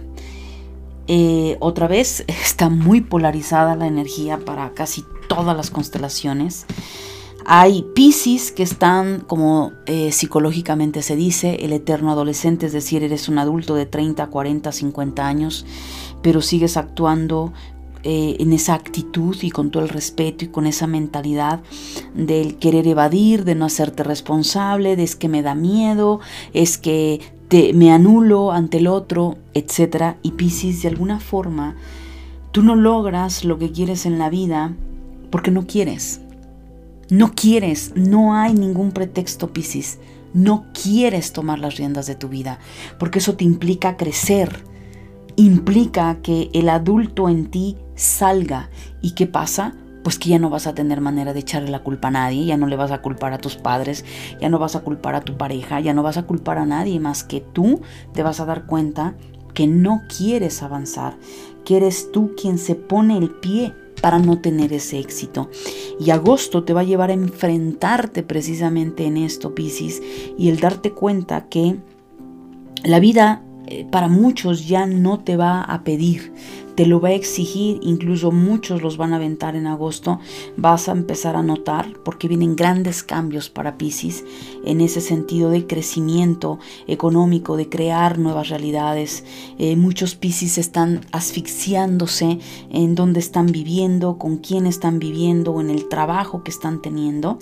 Eh, otra vez está muy polarizada la energía para casi todas las constelaciones. Hay Pisces que están, como eh, psicológicamente se dice, el eterno adolescente, es decir, eres un adulto de 30, 40, 50 años, pero sigues actuando eh, en esa actitud y con todo el respeto y con esa mentalidad del querer evadir, de no hacerte responsable, de es que me da miedo, es que te, me anulo ante el otro, etc. Y Piscis, de alguna forma, tú no logras lo que quieres en la vida porque no quieres. No quieres, no hay ningún pretexto, Piscis. No quieres tomar las riendas de tu vida, porque eso te implica crecer, implica que el adulto en ti salga. ¿Y qué pasa? Pues que ya no vas a tener manera de echarle la culpa a nadie, ya no le vas a culpar a tus padres, ya no vas a culpar a tu pareja, ya no vas a culpar a nadie más que tú te vas a dar cuenta que no quieres avanzar, que eres tú quien se pone el pie para no tener ese éxito. Y agosto te va a llevar a enfrentarte precisamente en esto, Piscis, y el darte cuenta que la vida eh, para muchos ya no te va a pedir, te lo va a exigir, incluso muchos los van a aventar en agosto, vas a empezar a notar, porque vienen grandes cambios para Pisces en ese sentido de crecimiento económico, de crear nuevas realidades. Eh, muchos Pisces están asfixiándose en dónde están viviendo, con quién están viviendo en el trabajo que están teniendo,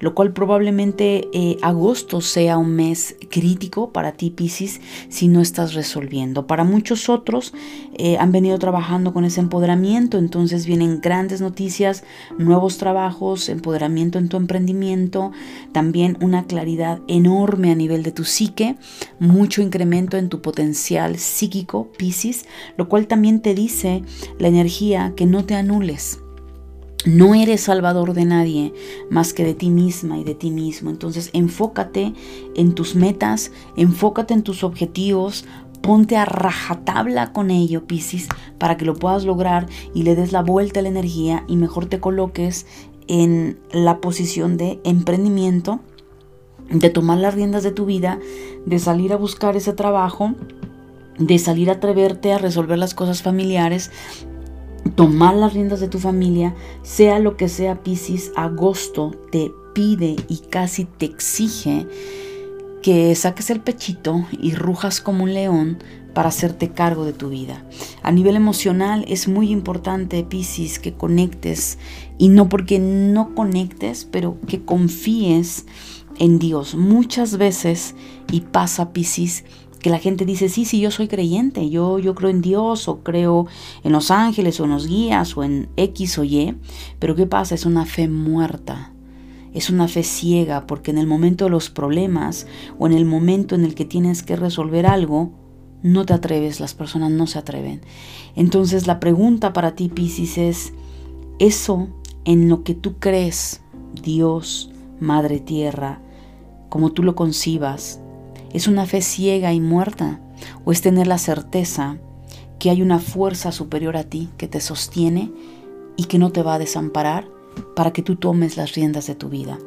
lo cual probablemente eh, agosto sea un mes crítico para ti Pisces si no estás resolviendo. Para muchos otros eh, han venido trabajando con ese empoderamiento, entonces vienen grandes noticias, nuevos trabajos, empoderamiento en tu emprendimiento, también una claridad enorme a nivel de tu psique, mucho incremento en tu potencial psíquico, Pisces, lo cual también te dice la energía que no te anules. No eres salvador de nadie más que de ti misma y de ti mismo. Entonces enfócate en tus metas, enfócate en tus objetivos, Ponte a rajatabla con ello, Piscis, para que lo puedas lograr y le des la vuelta a la energía y mejor te coloques en la posición de emprendimiento, de tomar las riendas de tu vida, de salir a buscar ese trabajo, de salir a atreverte a resolver las cosas familiares, tomar las riendas de tu familia, sea lo que sea, Piscis, agosto te pide y casi te exige que saques el pechito y rujas como un león para hacerte cargo de tu vida. A nivel emocional es muy importante, Piscis, que conectes y no porque no conectes, pero que confíes en Dios. Muchas veces, y pasa, Piscis, que la gente dice, sí, sí, yo soy creyente, yo, yo creo en Dios o creo en los ángeles o en los guías o en X o Y, pero ¿qué pasa? Es una fe muerta es una fe ciega porque en el momento de los problemas o en el momento en el que tienes que resolver algo, no te atreves, las personas no se atreven. Entonces la pregunta para ti, Piscis, es, ¿eso en lo que tú crees, Dios, Madre Tierra, como tú lo concibas, es una fe ciega y muerta? ¿O es tener la certeza que hay una fuerza superior a ti que te sostiene y que no te va a desamparar para que tú tomes las riendas de tu vida.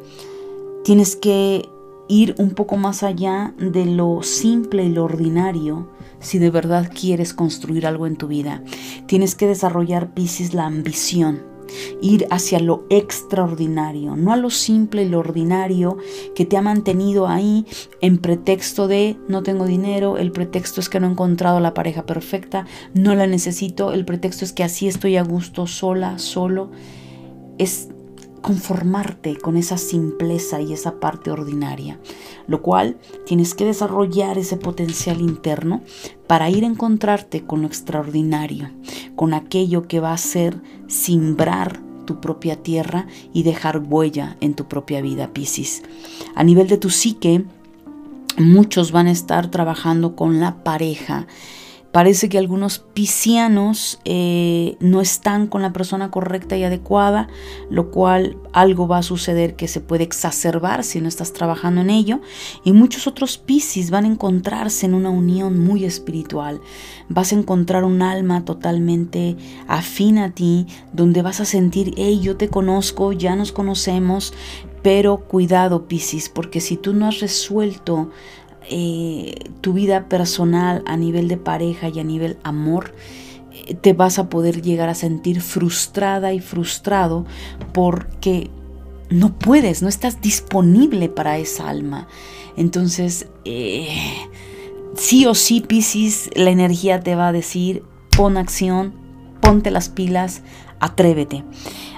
Tienes que ir un poco más allá de lo simple y lo ordinario si de verdad quieres construir algo en tu vida. Tienes que desarrollar, Pisces, la ambición ir hacia lo extraordinario, no a lo simple y lo ordinario que te ha mantenido ahí en pretexto de no tengo dinero, el pretexto es que no he encontrado la pareja perfecta, no la necesito, el pretexto es que así estoy a gusto sola, solo es conformarte con esa simpleza y esa parte ordinaria, lo cual tienes que desarrollar ese potencial interno para ir a encontrarte con lo extraordinario, con aquello que va a hacer simbrar tu propia tierra y dejar huella en tu propia vida, Piscis. A nivel de tu psique, muchos van a estar trabajando con la pareja Parece que algunos piscianos eh, no están con la persona correcta y adecuada, lo cual algo va a suceder que se puede exacerbar si no estás trabajando en ello. Y muchos otros piscis van a encontrarse en una unión muy espiritual. Vas a encontrar un alma totalmente afín a ti, donde vas a sentir, hey, yo te conozco, ya nos conocemos, pero cuidado, Piscis, porque si tú no has resuelto eh, tu vida personal a nivel de pareja y a nivel amor, eh, te vas a poder llegar a sentir frustrada y frustrado porque no puedes, no estás disponible para esa alma. Entonces, eh, sí o sí, Piscis, la energía te va a decir, pon acción, ponte las pilas, atrévete.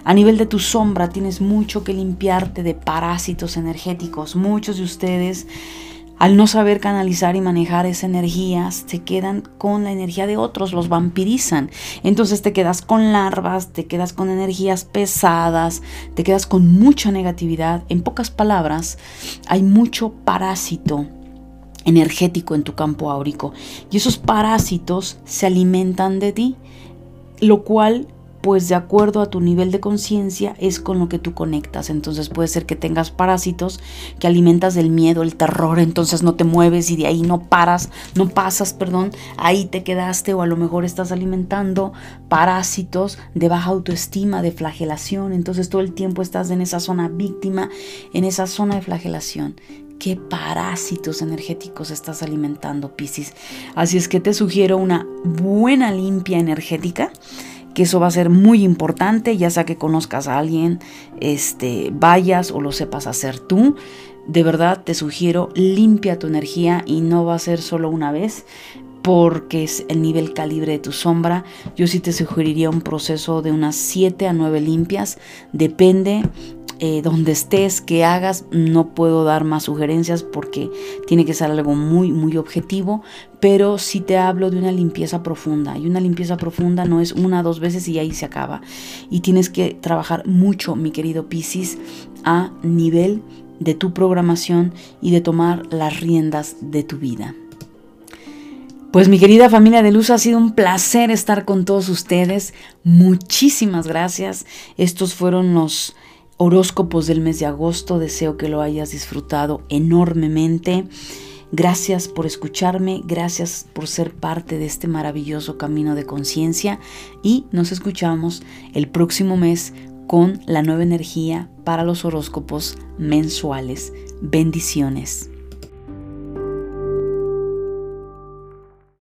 A nivel de tu sombra tienes mucho que limpiarte de parásitos energéticos. Muchos de ustedes al no saber canalizar y manejar esa energía, se quedan con la energía de otros, los vampirizan. Entonces te quedas con larvas, te quedas con energías pesadas, te quedas con mucha negatividad. En pocas palabras, hay mucho parásito energético en tu campo áurico y esos parásitos se alimentan de ti, lo cual pues de acuerdo a tu nivel de conciencia es con lo que tú conectas. Entonces puede ser que tengas parásitos que alimentas del miedo, el terror, entonces no te mueves y de ahí no paras, no pasas, perdón, ahí te quedaste o a lo mejor estás alimentando parásitos de baja autoestima, de flagelación, entonces todo el tiempo estás en esa zona víctima, en esa zona de flagelación qué parásitos energéticos estás alimentando, Piscis. Así es que te sugiero una buena limpia energética que eso va a ser muy importante, ya sea que conozcas a alguien, este, vayas o lo sepas hacer tú. De verdad te sugiero limpia tu energía y no va a ser solo una vez porque es el nivel calibre de tu sombra. Yo sí te sugeriría un proceso de unas 7 a 9 limpias, depende eh, donde estés, que hagas, no puedo dar más sugerencias porque tiene que ser algo muy, muy objetivo, pero sí te hablo de una limpieza profunda. Y una limpieza profunda no es una, dos veces y ahí se acaba. Y tienes que trabajar mucho, mi querido Piscis, a nivel de tu programación y de tomar las riendas de tu vida. Pues mi querida familia de luz, ha sido un placer estar con todos ustedes. Muchísimas gracias. Estos fueron los horóscopos del mes de agosto. Deseo que lo hayas disfrutado enormemente. Gracias por escucharme, gracias por ser parte de este maravilloso camino de conciencia y nos escuchamos el próximo mes con la nueva energía para los horóscopos mensuales. Bendiciones.